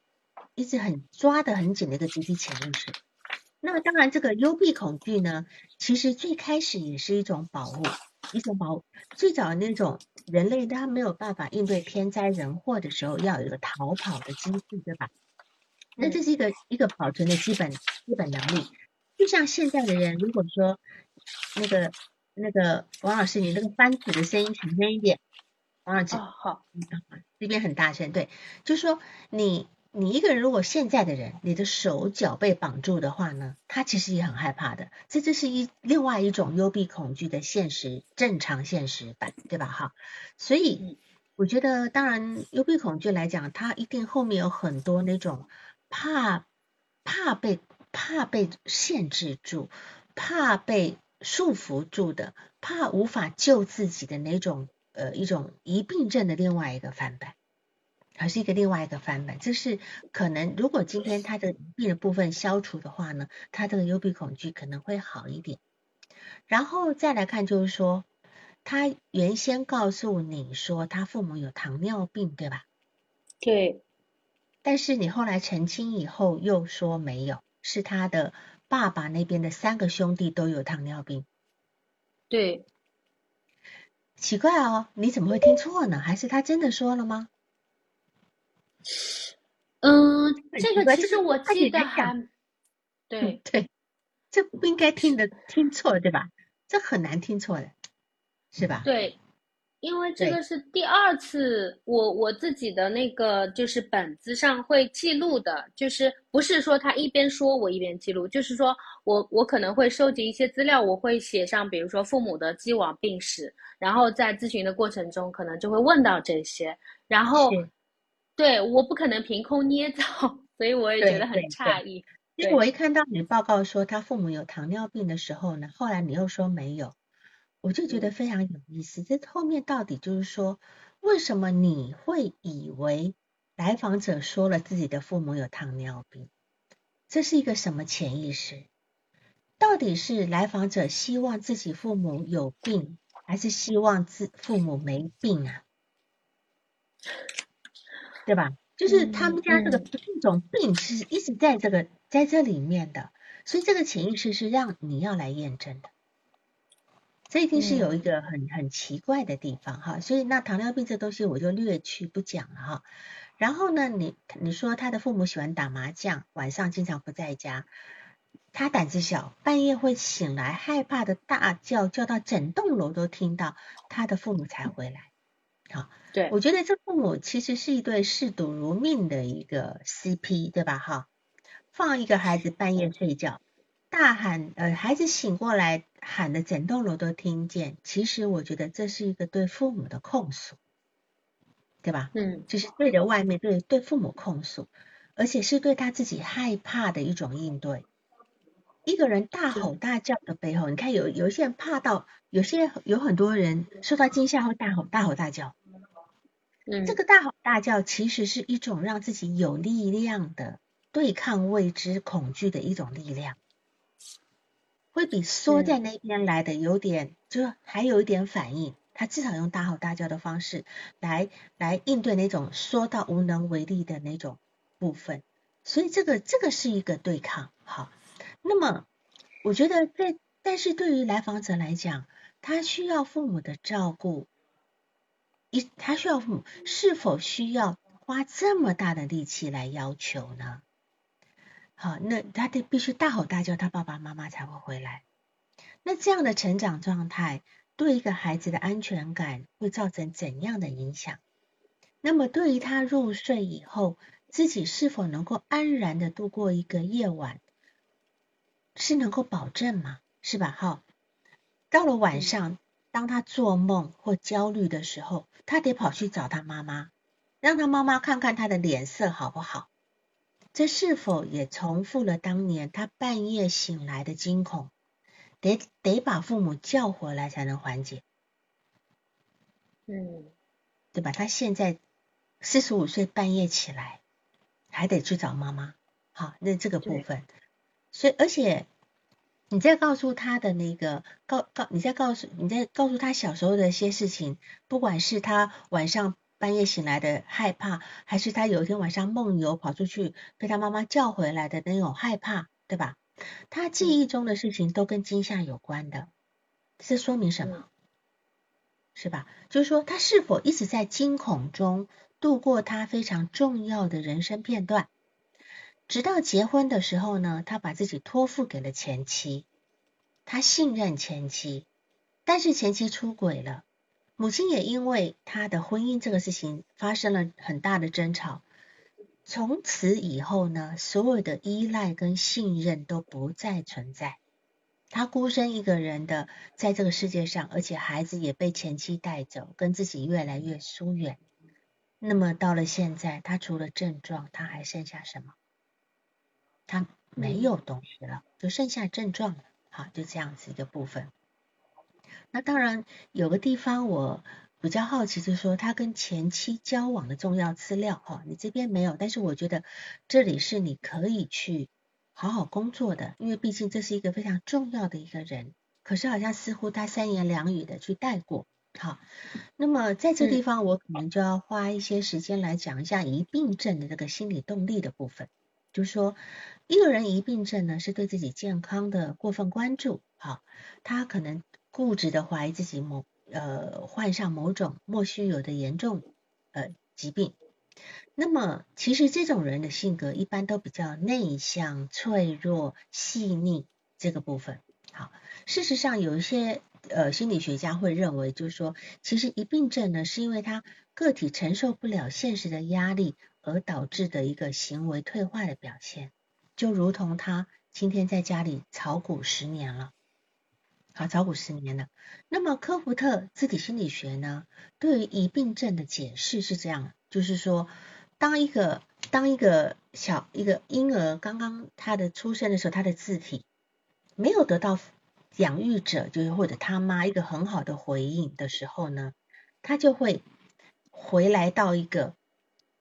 一直很抓得很紧的一个集体潜意识。那么当然，这个幽闭恐惧呢，其实最开始也是一种保护，一种保护。最早那种人类他没有办法应对天灾人祸的时候，要有一个逃跑的机制，对吧？那这是一个一个保存的基本基本能力。就像现在的人，如果说那个那个王老师，你那个翻纸的声音小声一点。王老师，好，这边很大声，对，就是说你。你一个人如果现在的人，你的手脚被绑住的话呢，他其实也很害怕的。这这是一另外一种幽闭恐惧的现实正常现实版，对吧？哈，所以我觉得，当然幽闭恐惧来讲，它一定后面有很多那种怕怕被怕被限制住、怕被束缚住的、怕无法救自己的那种呃一种疑病症的另外一个翻版。还是一个另外一个翻版，就是可能如果今天他的病的部分消除的话呢，他这个幽闭恐惧可能会好一点。然后再来看，就是说他原先告诉你说他父母有糖尿病，对吧？对。但是你后来澄清以后又说没有，是他的爸爸那边的三个兄弟都有糖尿病。对。奇怪哦，你怎么会听错呢？还是他真的说了吗？嗯，这个其实我记得还对对，这不应该听的听错对吧？这很难听错的，是吧？对，因为这个是第二次，我我自己的那个就是本子上会记录的，就是不是说他一边说我一边记录，就是说我我可能会收集一些资料，我会写上，比如说父母的既往病史，然后在咨询的过程中可能就会问到这些，然后。对，我不可能凭空捏造，所以我也觉得很诧异。因为我一看到你报告说他父母有糖尿病的时候呢，后来你又说没有，我就觉得非常有意思。这后面到底就是说，为什么你会以为来访者说了自己的父母有糖尿病？这是一个什么潜意识？到底是来访者希望自己父母有病，还是希望自父母没病啊？对吧？就是他们家这个这种病是一直在这个在这里面的，所以这个潜意识是让你要来验证的。这一定是有一个很很奇怪的地方哈，所以那糖尿病这东西我就略去不讲了哈。然后呢，你你说他的父母喜欢打麻将，晚上经常不在家，他胆子小，半夜会醒来，害怕的大叫，叫到整栋楼都听到，他的父母才回来。好。<laughs> 对，我觉得这父母其实是一对嗜赌如命的一个 CP，对吧？哈，放一个孩子半夜睡觉，大喊，呃，孩子醒过来喊的整栋楼都听见。其实我觉得这是一个对父母的控诉，对吧？嗯，就是对着外面对对父母控诉，而且是对他自己害怕的一种应对。一个人大吼大叫的背后，你看有有一些人怕到，有些有很多人受到惊吓会大吼大吼大叫。嗯这个大吼大叫其实是一种让自己有力量的对抗未知恐惧的一种力量，会比缩在那边来的有点，就还有一点反应。他至少用大吼大叫的方式来来应对那种缩到无能为力的那种部分，所以这个这个是一个对抗。好，那么我觉得在但是对于来访者来讲，他需要父母的照顾，一他需要父母是否需要花这么大的力气来要求呢？好，那他得必须大吼大叫，他爸爸妈妈才会回来。那这样的成长状态对一个孩子的安全感会造成怎样的影响？那么对于他入睡以后，自己是否能够安然的度过一个夜晚，是能够保证吗？是吧？好，到了晚上，当他做梦或焦虑的时候，他得跑去找他妈妈，让他妈妈看看他的脸色好不好。这是否也重复了当年他半夜醒来的惊恐？得得把父母叫回来才能缓解，嗯，对吧？他现在四十五岁半夜起来，还得去找妈妈。好，那这个部分，所以而且你在告诉他的那个告告，你在告诉你在告诉他小时候的一些事情，不管是他晚上。半夜醒来的害怕，还是他有一天晚上梦游跑出去被他妈妈叫回来的那种害怕，对吧？他记忆中的事情都跟惊吓有关的，这说明什么？是吧？就是说他是否一直在惊恐中度过他非常重要的人生片段，直到结婚的时候呢？他把自己托付给了前妻，他信任前妻，但是前妻出轨了。母亲也因为他的婚姻这个事情发生了很大的争吵，从此以后呢，所有的依赖跟信任都不再存在。他孤身一个人的在这个世界上，而且孩子也被前妻带走，跟自己越来越疏远。那么到了现在，他除了症状，他还剩下什么？他没有东西了，就剩下症状了。好，就这样子一个部分。那当然有个地方我比较好奇，就是说他跟前妻交往的重要资料哈，你这边没有，但是我觉得这里是你可以去好好工作的，因为毕竟这是一个非常重要的一个人。可是好像似乎他三言两语的去带过，好，那么在这地方我可能就要花一些时间来讲一下疑病症的这个心理动力的部分，就是说一个人疑病症呢是对自己健康的过分关注，好，他可能。固执的怀疑自己某呃患上某种莫须有的严重呃疾病，那么其实这种人的性格一般都比较内向、脆弱、细腻这个部分。好，事实上有一些呃心理学家会认为，就是说其实疑病症呢是因为他个体承受不了现实的压力而导致的一个行为退化的表现，就如同他今天在家里炒股十年了。好，早古十年了。那么科福特自体心理学呢，对于疑病症的解释是这样，就是说，当一个当一个小一个婴儿刚刚他的出生的时候，他的字体没有得到养育者，就是或者他妈一个很好的回应的时候呢，他就会回来到一个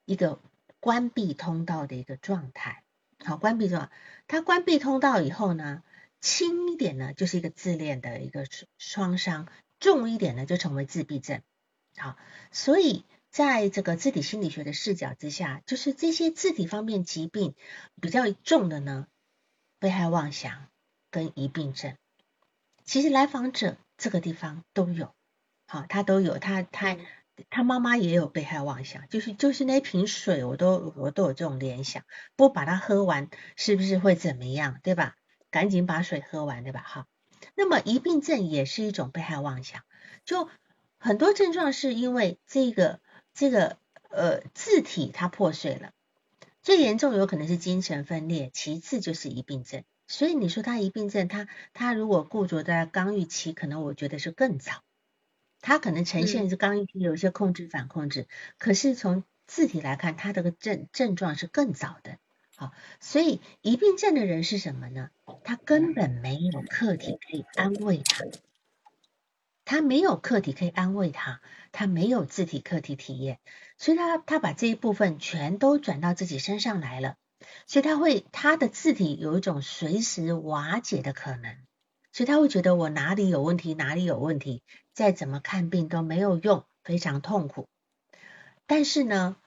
一个关闭通道的一个状态。好，关闭状，他关闭通道以后呢？轻一点呢，就是一个自恋的一个创伤；重一点呢，就成为自闭症。好，所以在这个自体心理学的视角之下，就是这些自体方面疾病比较重的呢，被害妄想跟疑病症。其实来访者这个地方都有，好，他都有，他他他妈妈也有被害妄想，就是就是那瓶水，我都我都有这种联想，不把它喝完，是不是会怎么样，对吧？赶紧把水喝完，对吧？哈，那么疑病症也是一种被害妄想，就很多症状是因为这个这个呃字体它破碎了，最严重有可能是精神分裂，其次就是疑病症。所以你说他疑病症，他他如果固着在刚预期，可能我觉得是更早，他可能呈现是刚预期有一些控制反控制，可是从字体来看，他这个症症状是更早的。所以疑病症的人是什么呢？他根本没有客体可以安慰他，他没有客体可以安慰他，他没有自体客体体验，所以他他把这一部分全都转到自己身上来了，所以他会他的自体有一种随时瓦解的可能，所以他会觉得我哪里有问题，哪里有问题，再怎么看病都没有用，非常痛苦。但是呢？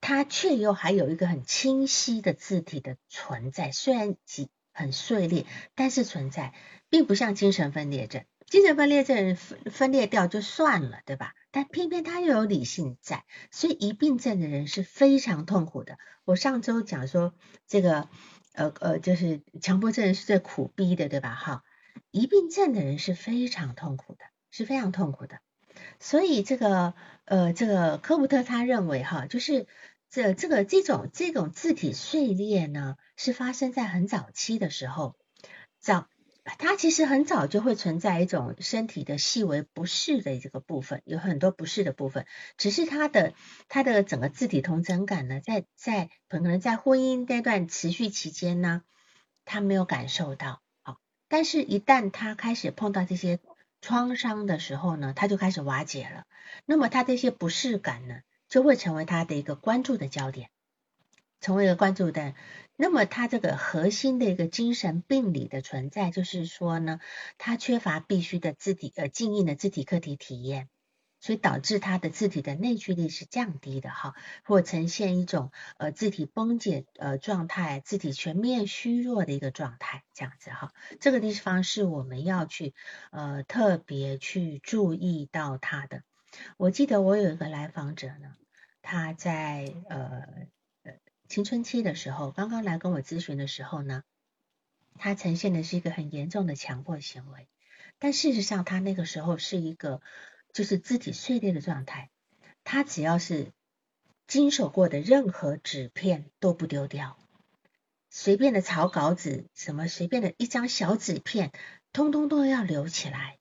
它却又还有一个很清晰的字体的存在，虽然几很碎裂，但是存在，并不像精神分裂症。精神分裂症分分裂掉就算了，对吧？但偏偏他又有理性在，所以疑病症的人是非常痛苦的。我上周讲说这个，呃呃，就是强迫症是最苦逼的，对吧？哈，疑病症的人是非常痛苦的，是非常痛苦的。所以这个，呃，这个科布特他认为，哈，就是这这个这种这种字体碎裂呢，是发生在很早期的时候，早。它其实很早就会存在一种身体的细微不适的这个部分，有很多不适的部分，只是它的它的整个字体同整感呢，在在可能在婚姻阶段持续期间呢，他没有感受到，好，但是一旦他开始碰到这些创伤的时候呢，他就开始瓦解了，那么他这些不适感呢，就会成为他的一个关注的焦点，成为一个关注的。那么，他这个核心的一个精神病理的存在，就是说呢，他缺乏必须的自体呃静音的自体课题体验，所以导致他的字体的内聚力是降低的哈，或呈现一种呃字体崩解呃状态，字体全面虚弱的一个状态，这样子哈，这个地方是我们要去呃特别去注意到他的。我记得我有一个来访者呢，他在呃。青春期的时候，刚刚来跟我咨询的时候呢，他呈现的是一个很严重的强迫行为，但事实上他那个时候是一个就是字体碎裂的状态，他只要是经手过的任何纸片都不丢掉，随便的草稿纸，什么随便的一张小纸片，通通都要留起来。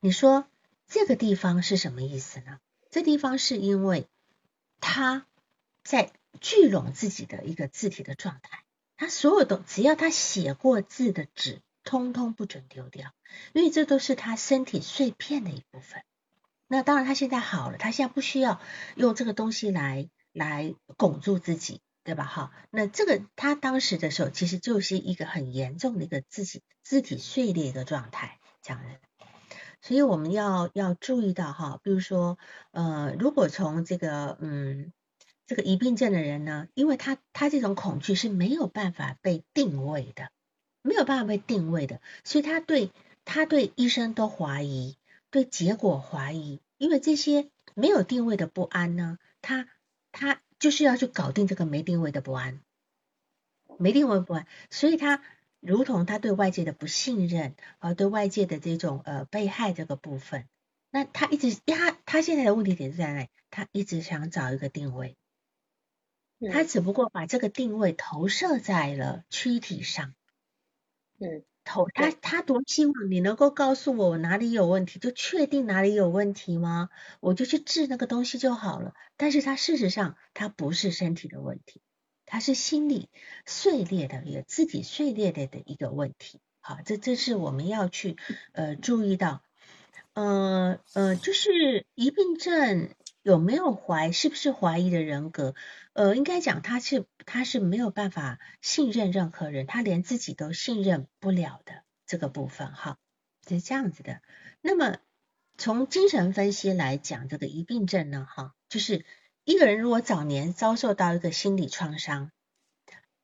你说这个地方是什么意思呢？这地方是因为他在。聚拢自己的一个字体的状态，他所有的只要他写过字的纸，通通不准丢掉，因为这都是他身体碎片的一部分。那当然，他现在好了，他现在不需要用这个东西来来拱住自己，对吧？哈，那这个他当时的时候，其实就是一个很严重的一个自己肢体碎裂的状态，这样的。所以我们要要注意到哈，比如说，呃，如果从这个，嗯。这个疑病症的人呢，因为他他这种恐惧是没有办法被定位的，没有办法被定位的，所以他对他对医生都怀疑，对结果怀疑，因为这些没有定位的不安呢，他他就是要去搞定这个没定位的不安，没定位不安，所以他如同他对外界的不信任，而对外界的这种呃被害这个部分，那他一直他他现在的问题点是在哪里？他一直想找一个定位。他只不过把这个定位投射在了躯体上，嗯，投他他多希望你能够告诉我我哪里有问题，就确定哪里有问题吗？我就去治那个东西就好了。但是他事实上他不是身体的问题，他是心理碎裂的也自己碎裂的的一个问题。好，这这是我们要去呃注意到，呃呃，就是疑病症。有没有怀？是不是怀疑的人格？呃，应该讲他是他是没有办法信任任何人，他连自己都信任不了的这个部分哈，是这样子的。那么从精神分析来讲，这个疑病症呢，哈，就是一个人如果早年遭受到一个心理创伤，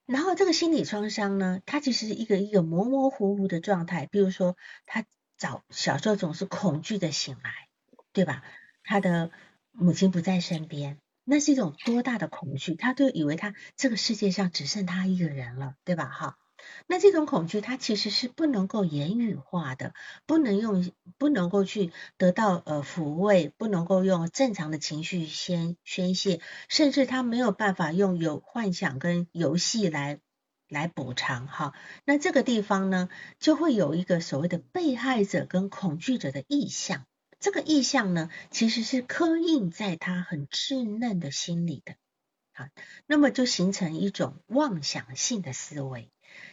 然后这个心理创伤呢，他其实是一个一个模模糊糊的状态，比如说他早小时候总是恐惧的醒来，对吧？他的母亲不在身边，那是一种多大的恐惧？他都以为他这个世界上只剩他一个人了，对吧？哈，那这种恐惧，它其实是不能够言语化的，不能用，不能够去得到呃抚慰，不能够用正常的情绪先宣泄，甚至他没有办法用有幻想跟游戏来来补偿。哈，那这个地方呢，就会有一个所谓的被害者跟恐惧者的意向。这个意象呢，其实是刻印在他很稚嫩的心里的，好，那么就形成一种妄想性的思维，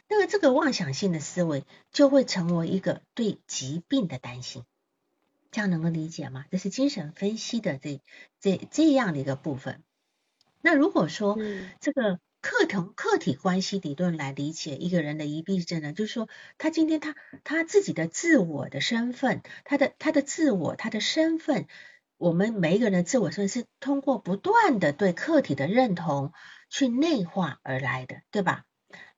那么这个妄想性的思维就会成为一个对疾病的担心，这样能够理解吗？这是精神分析的这这这样的一个部分。那如果说这个。课同客体关系理论来理解一个人的疑闭症呢，就是说他今天他他自己的自我的身份，他的他的自我他的身份，我们每一个人的自我身份是通过不断的对客体的认同去内化而来的，对吧？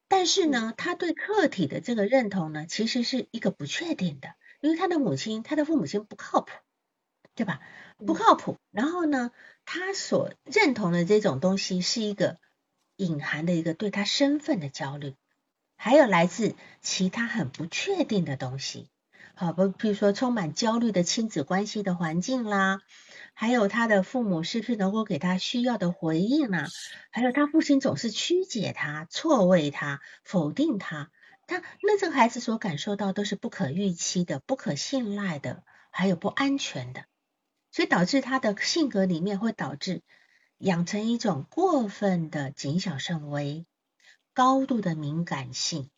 但是呢，他对客体的这个认同呢，其实是一个不确定的，因为他的母亲，他的父母亲不靠谱，对吧？不靠谱。然后呢，他所认同的这种东西是一个隐含的一个对他身份的焦虑，还有来自其他很不确定的东西。好，不，比如说充满焦虑的亲子关系的环境啦，还有他的父母是不是能够给他需要的回应啊？还有他父亲总是曲解他、错位他、否定他。他那这个孩子所感受到都是不可预期的、不可信赖的，还有不安全的，所以导致他的性格里面会导致养成一种过分的谨小慎微、高度的敏感性，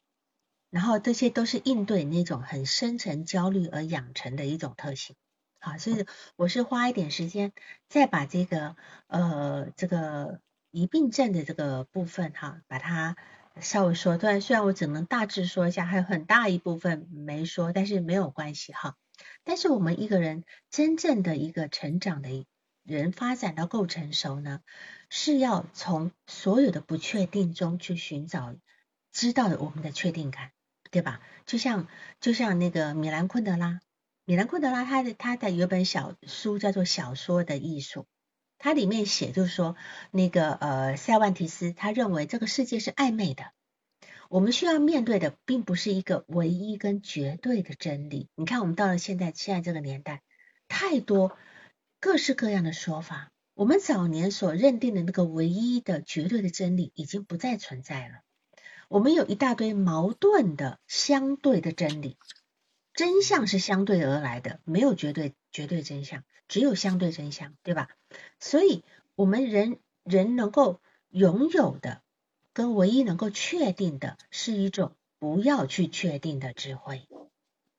然后这些都是应对那种很深层焦虑而养成的一种特性。好，所以我是花一点时间再把这个呃这个疑病症的这个部分哈，把它。稍微说，断虽然我只能大致说一下，还有很大一部分没说，但是没有关系哈。但是我们一个人真正的一个成长的人发展到够成熟呢，是要从所有的不确定中去寻找，知道的我们的确定感，对吧？就像就像那个米兰昆德拉，米兰昆德拉他的他的有本小书叫做《小说的艺术》。它里面写就是说，那个呃塞万提斯他认为这个世界是暧昧的，我们需要面对的并不是一个唯一跟绝对的真理。你看，我们到了现在现在这个年代，太多各式各样的说法，我们早年所认定的那个唯一的绝对的真理已经不再存在了。我们有一大堆矛盾的相对的真理，真相是相对而来的，没有绝对绝对真相。只有相对真相，对吧？所以，我们人人能够拥有的，跟唯一能够确定的，是一种不要去确定的智慧，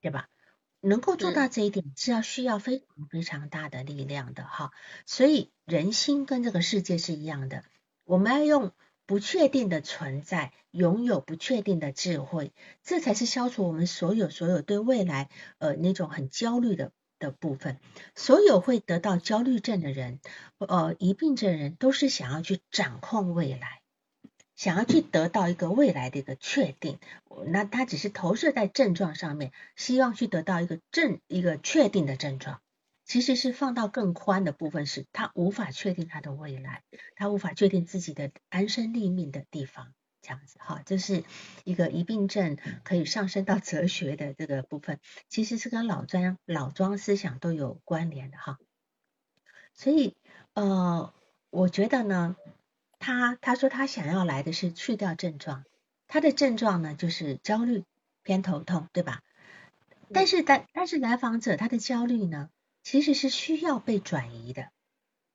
对吧？能够做到这一点，是要需要非常非常大的力量的哈。所以，人心跟这个世界是一样的，我们要用不确定的存在，拥有不确定的智慧，这才是消除我们所有所有对未来呃那种很焦虑的。的部分，所有会得到焦虑症的人，呃，疑病症人都是想要去掌控未来，想要去得到一个未来的一个确定。那他只是投射在症状上面，希望去得到一个症一个确定的症状。其实是放到更宽的部分，是他无法确定他的未来，他无法确定自己的安身立命的地方。这样子哈，这是一个疑病症可以上升到哲学的这个部分，其实是跟老庄老庄思想都有关联的哈。所以呃，我觉得呢，他他说他想要来的是去掉症状，他的症状呢就是焦虑、偏头痛，对吧？但是但但是来访者他的焦虑呢，其实是需要被转移的，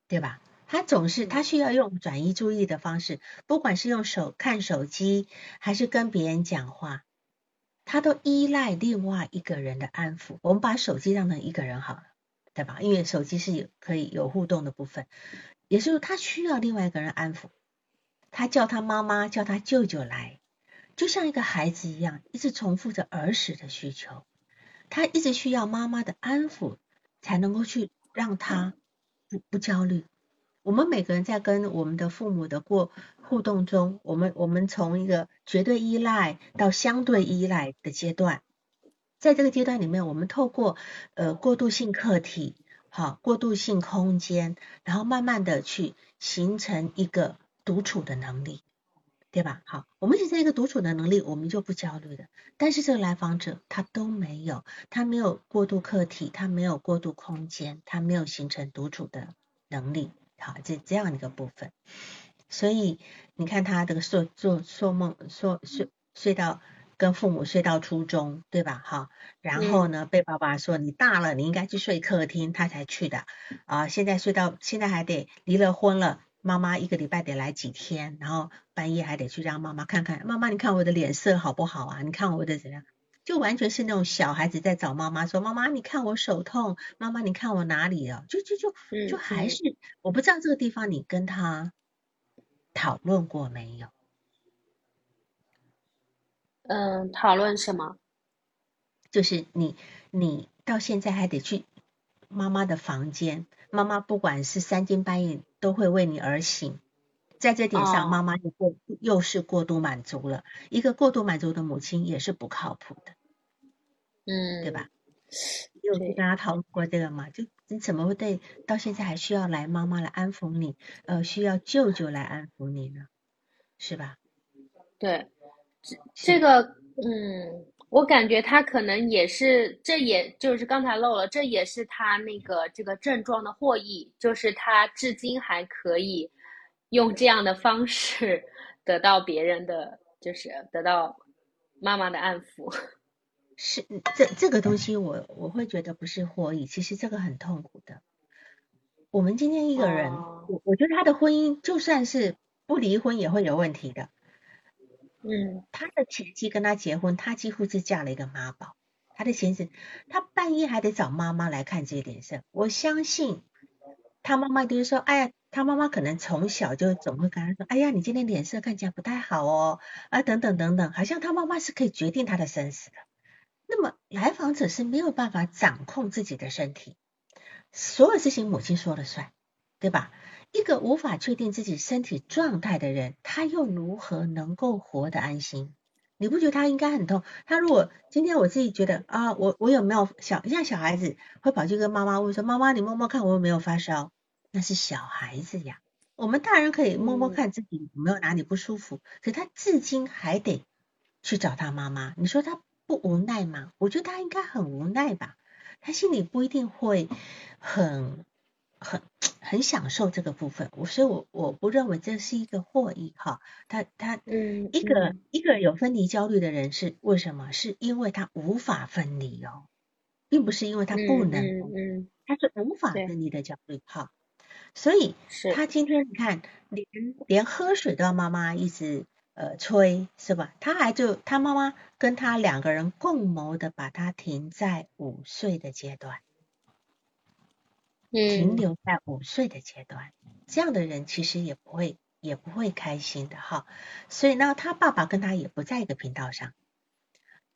对吧？他总是他需要用转移注意的方式，不管是用手看手机，还是跟别人讲话，他都依赖另外一个人的安抚。我们把手机当成一个人好了，对吧？因为手机是有可以有互动的部分，也就是他需要另外一个人安抚。他叫他妈妈，叫他舅舅来，就像一个孩子一样，一直重复着儿时的需求。他一直需要妈妈的安抚，才能够去让他不不焦虑。我们每个人在跟我们的父母的过互动中，我们我们从一个绝对依赖到相对依赖的阶段，在这个阶段里面，我们透过呃过渡性客体，好过渡性空间，然后慢慢的去形成一个独处的能力，对吧？好，我们形成一个独处的能力，我们就不焦虑的。但是这个来访者他都没有，他没有过渡客体，他没有过渡空间，他没有形成独处的能力。好，这这样一个部分，所以你看他这个做做做梦，说睡睡到跟父母睡到初中，对吧？哈，然后呢，被爸爸说你大了，你应该去睡客厅，他才去的啊。现在睡到现在还得离了婚了，妈妈一个礼拜得来几天，然后半夜还得去让妈妈看看，妈妈你看我的脸色好不好啊？你看我的怎样？就完全是那种小孩子在找妈妈，说妈妈，你看我手痛，妈妈你看我哪里啊？就就就就还是我不知道这个地方你跟他讨论过没有？嗯，讨论什么？就是你你到现在还得去妈妈的房间，妈妈不管是三更半夜都会为你而醒。在这点上，妈妈又过又是过度满足了。一个过度满足的母亲也是不靠谱的，嗯，对吧？有跟大家讨论过这个吗？就你怎么会对到现在还需要来妈妈来安抚你，呃，需要舅舅来安抚你呢？是吧？对，这这个，嗯，我感觉他可能也是，这也就是刚才漏了，这也是他那个这个症状的获益，就是他至今还可以用这样的方式得到别人的，就是得到妈妈的安抚。是这这个东西，我我会觉得不是获益，其实这个很痛苦的。我们今天一个人，我我觉得他的婚姻就算是不离婚也会有问题的。嗯，他的前妻跟他结婚，他几乎是嫁了一个妈宝。他的先生，他半夜还得找妈妈来看这些脸色。我相信他妈妈就是说，哎呀，他妈妈可能从小就总会跟他说，哎呀，你今天脸色看起来不太好哦，啊，等等等等，好像他妈妈是可以决定他的生死的。那么来访者是没有办法掌控自己的身体，所有事情母亲说了算，对吧？一个无法确定自己身体状态的人，他又如何能够活得安心？你不觉得他应该很痛？他如果今天我自己觉得啊，我我有没有小像小孩子会跑去跟妈妈问说，妈妈你摸摸看我有没有发烧？那是小孩子呀。我们大人可以摸摸看自己有没有哪里不舒服，可他至今还得去找他妈妈。你说他不无奈吗？我觉得他应该很无奈吧。他心里不一定会很。很很享受这个部分，我所以，我我不认为这是一个获益哈。他他嗯，一个一个有分离焦虑的人是为什么？是因为他无法分离哦，并不是因为他不能，嗯，他是无法分离的焦虑哈。所以他今天你看，连连喝水都要妈妈一直呃催是吧？他还就他妈妈跟他两个人共谋的，把他停在五岁的阶段。停留在五岁的阶段，这样的人其实也不会也不会开心的哈。所以呢，他爸爸跟他也不在一个频道上，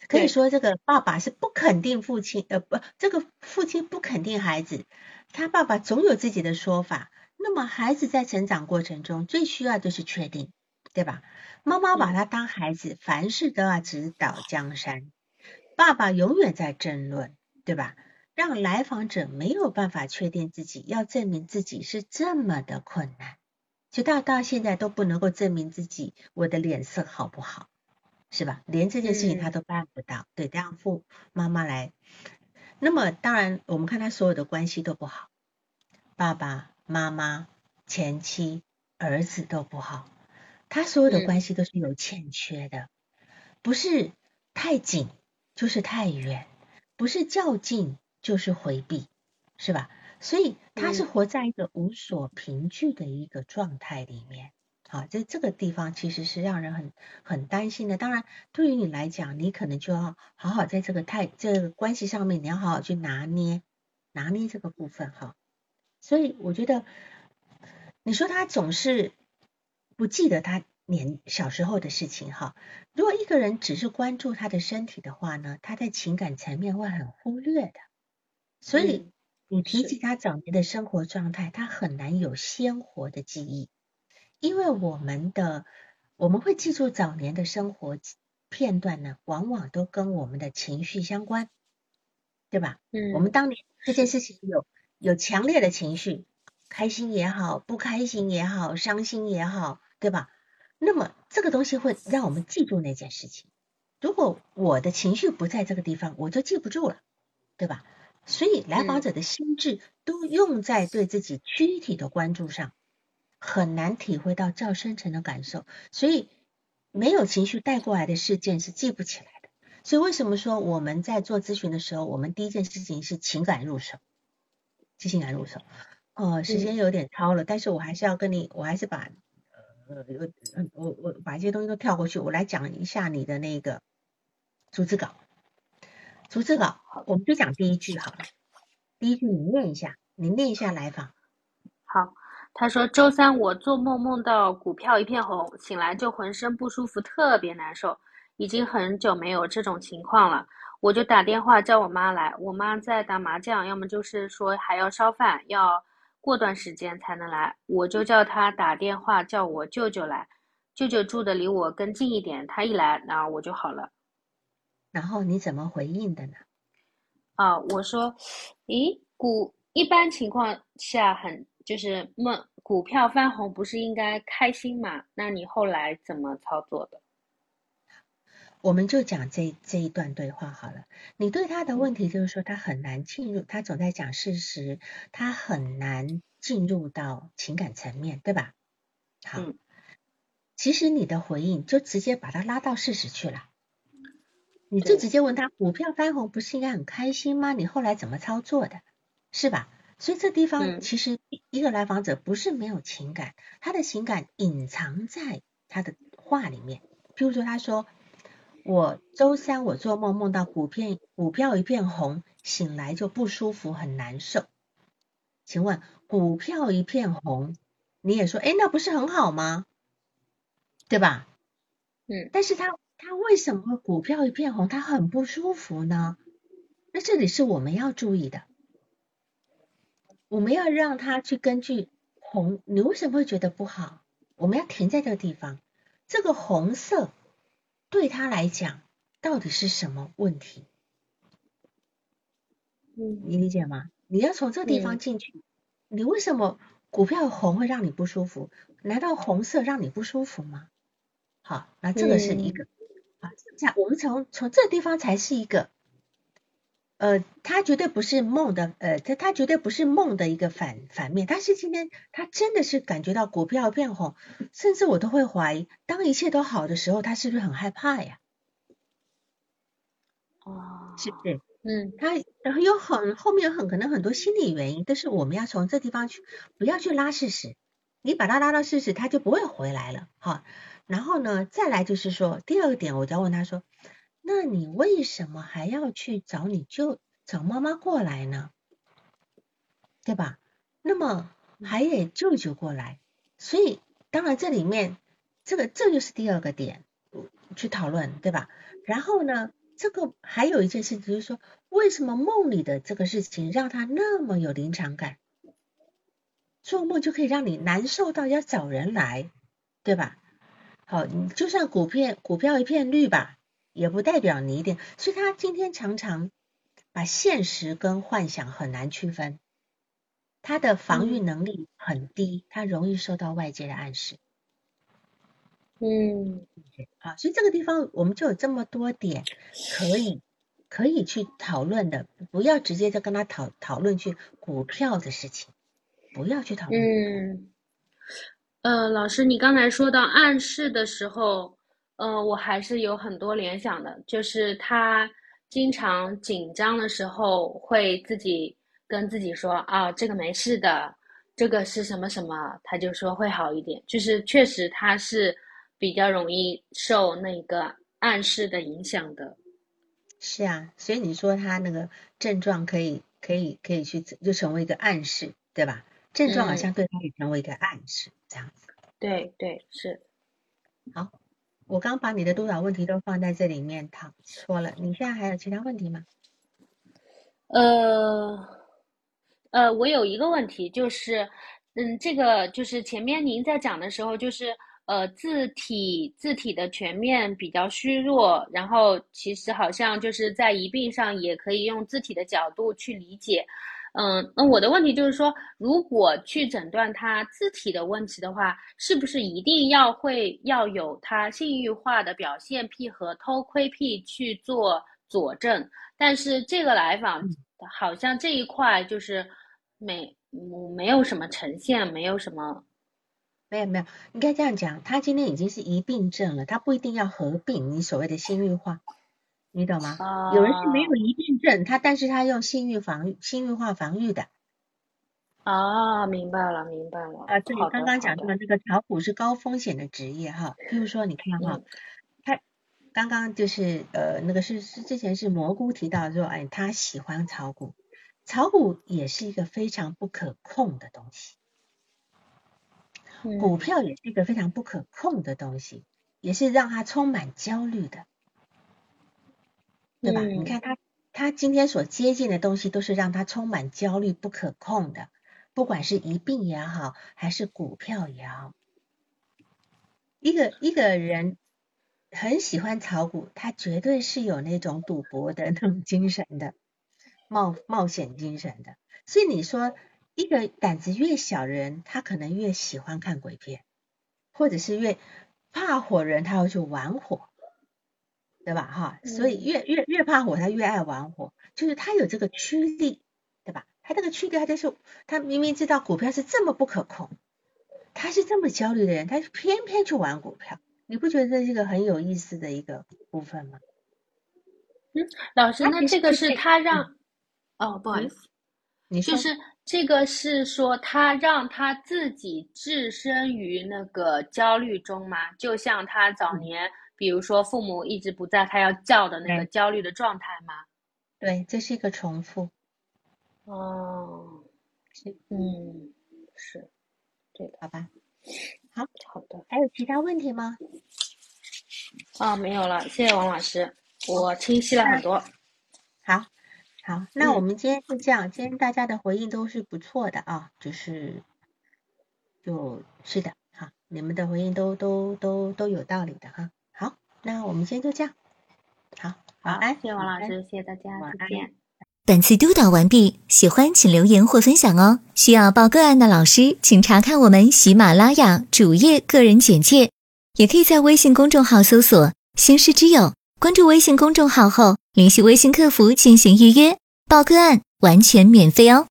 可以说这个爸爸是不肯定父亲，呃不，这个父亲不肯定孩子，他爸爸总有自己的说法。那么孩子在成长过程中最需要就是确定，对吧？妈妈把他当孩子，凡事都要指导江山，爸爸永远在争论，对吧？让来访者没有办法确定自己，要证明自己是这么的困难，就到到现在都不能够证明自己我的脸色好不好，是吧？连这件事情他都办不到，对，让父妈妈来。那么当然，我们看他所有的关系都不好，爸爸妈妈、前妻、儿子都不好，他所有的关系都是有欠缺的，不是太紧就是太远，不是较劲。就是回避，是吧？所以他是活在一个无所凭据的一个状态里面。好，在这个地方其实是让人很很担心的。当然，对于你来讲，你可能就要好好在这个态这个关系上面，你要好好去拿捏拿捏这个部分哈。所以我觉得，你说他总是不记得他年小时候的事情哈。如果一个人只是关注他的身体的话呢，他在情感层面会很忽略的。所以你提起他早年的生活状态，他很难有鲜活的记忆，因为我们的我们会记住早年的生活片段呢，往往都跟我们的情绪相关，对吧？嗯，我们当年这件事情有有强烈的情绪，开心也好，不开心也好，伤心也好，对吧？那么这个东西会让我们记住那件事情。如果我的情绪不在这个地方，我就记不住了，对吧？所以来访者的心智都用在对自己躯体的关注上，很难体会到较深层的感受。所以没有情绪带过来的事件是记不起来的。所以为什么说我们在做咨询的时候，我们第一件事情是情感入手，即情感入手。哦，时间有点超了，但是我还是要跟你，我还是把呃我我把这些东西都跳过去，我来讲一下你的那个组织稿。逐字稿，我们就讲第一句好了。第一句你念一下，你念一下来访。好，他说周三我做梦梦到股票一片红，醒来就浑身不舒服，特别难受，已经很久没有这种情况了。我就打电话叫我妈来，我妈在打麻将，要么就是说还要烧饭，要过段时间才能来。我就叫她打电话叫我舅舅来，舅舅住的离我更近一点，他一来，然后我就好了。然后你怎么回应的呢？啊，我说，咦，股一般情况下很就是梦股票翻红不是应该开心嘛？那你后来怎么操作的？我们就讲这这一段对话好了。你对他的问题就是说他很难进入，他总在讲事实，他很难进入到情感层面，对吧？好，其实你的回应就直接把他拉到事实去了。你就直接问他，股票翻红不是应该很开心吗？你后来怎么操作的，是吧？所以这地方其实一个来访者不是没有情感，他的情感隐藏在他的话里面。譬如说，他说。我周三我做梦梦到股票股票一片红，醒来就不舒服很难受。请问股票一片红，你也说哎那不是很好吗？对吧？嗯，但是他他为什么股票一片红，他很不舒服呢？那这里是我们要注意的，我们要让他去根据红，你为什么会觉得不好？我们要停在这个地方，这个红色。对他来讲，到底是什么问题？嗯，你理解吗？你要从这个地方进去。你为什么股票红会让你不舒服？难道红色让你不舒服吗？好，那这个是一个啊，这样我们从从这地方才是一个。呃，它绝对不是梦的，呃，它它绝对不是梦的一个反反面，但是今天他真的是感觉到股票变红，甚至我都会怀疑，当一切都好的时候，他是不是很害怕呀？哦，是不是？嗯，他然后有很后面有很可能很多心理原因，但是我们要从这地方去，不要去拉事实，你把他拉到事实，他就不会回来了，哈。然后呢，再来就是说第二个点，我就要问他说。那你为什么还要去找你舅找妈妈过来呢？对吧？那么还得舅舅过来，所以当然这里面这个这就是第二个点去讨论，对吧？然后呢，这个还有一件事情就是说，为什么梦里的这个事情让他那么有临场感？做梦就可以让你难受到要找人来，对吧？好，你就算股票股票一片绿吧。也不代表你一定，所以他今天常常把现实跟幻想很难区分，他的防御能力很低，他容易受到外界的暗示。嗯，好，所以这个地方我们就有这么多点可以可以去讨论的，不要直接就跟他讨讨论去股票的事情，不要去讨论。嗯，呃，老师，你刚才说到暗示的时候。嗯，我还是有很多联想的，就是他经常紧张的时候会自己跟自己说啊，这个没事的，这个是什么什么，他就说会好一点。就是确实他是比较容易受那个暗示的影响的。是啊，所以你说他那个症状可以可以可以去就成为一个暗示，对吧？症状好像对他也成为一个暗示，这样子。对对是，好。我刚把你的多少问题都放在这里面，他说了。你现在还有其他问题吗？呃，呃，我有一个问题，就是，嗯，这个就是前面您在讲的时候，就是呃，字体字体的全面比较虚弱，然后其实好像就是在一病上也可以用字体的角度去理解。嗯，那我的问题就是说，如果去诊断他字体的问题的话，是不是一定要会要有他性欲化的表现癖和偷窥癖去做佐证？但是这个来访好像这一块就是没没有什么呈现，没有什么，没有没有，应该这样讲，他今天已经是疑病症了，他不一定要合并你所谓的性欲化。你懂吗？有人是没有疑病症，他但是他用性欲防御、性欲化防御的。啊，明白了，明白了。啊，对，刚刚讲到的这个炒股是高风险的职业哈。譬如说，你看哈，他刚刚就是呃，那个是是之前是蘑菇提到说，哎，他喜欢炒股，炒股也是一个非常不可控的东西，股票也是一个非常不可控的东西，也是让他充满焦虑的。对吧？你看他，他今天所接近的东西都是让他充满焦虑、不可控的，不管是一病也好，还是股票也好。一个一个人很喜欢炒股，他绝对是有那种赌博的那种精神的。冒冒险精神的。所以你说，一个胆子越小的人，他可能越喜欢看鬼片，或者是越怕火人，他要去玩火，对吧？哈，所以越越越怕火，他越爱玩火，就是他有这个驱力，对吧？他这个驱力，他就是他明明知道股票是这么不可控，他是这么焦虑的人，他偏偏去玩股票，你不觉得这是一个很有意思的一个部分吗？嗯，老师，那这个是他让，哦，不好意思。你就是这个是说他让他自己置身于那个焦虑中吗？就像他早年，比如说父母一直不在，他要叫的那个焦虑的状态吗？对，这是一个重复。哦，嗯，是，对，好吧。好，好的。还有其他问题吗？哦，没有了，谢谢王老师，我清晰了很多。好。好，那我们今天就这样。今天大家的回应都是不错的啊，就是，就是的，哈，你们的回应都都都都有道理的哈。好，那我们今天就这样。好，晚安，谢谢王老师，谢谢大家，再见。本次督导完毕，喜欢请留言或分享哦。需要报个案的老师，请查看我们喜马拉雅主页个人简介，也可以在微信公众号搜索“星师之友”。关注微信公众号后，联系微信客服进行预约报个案，完全免费哦。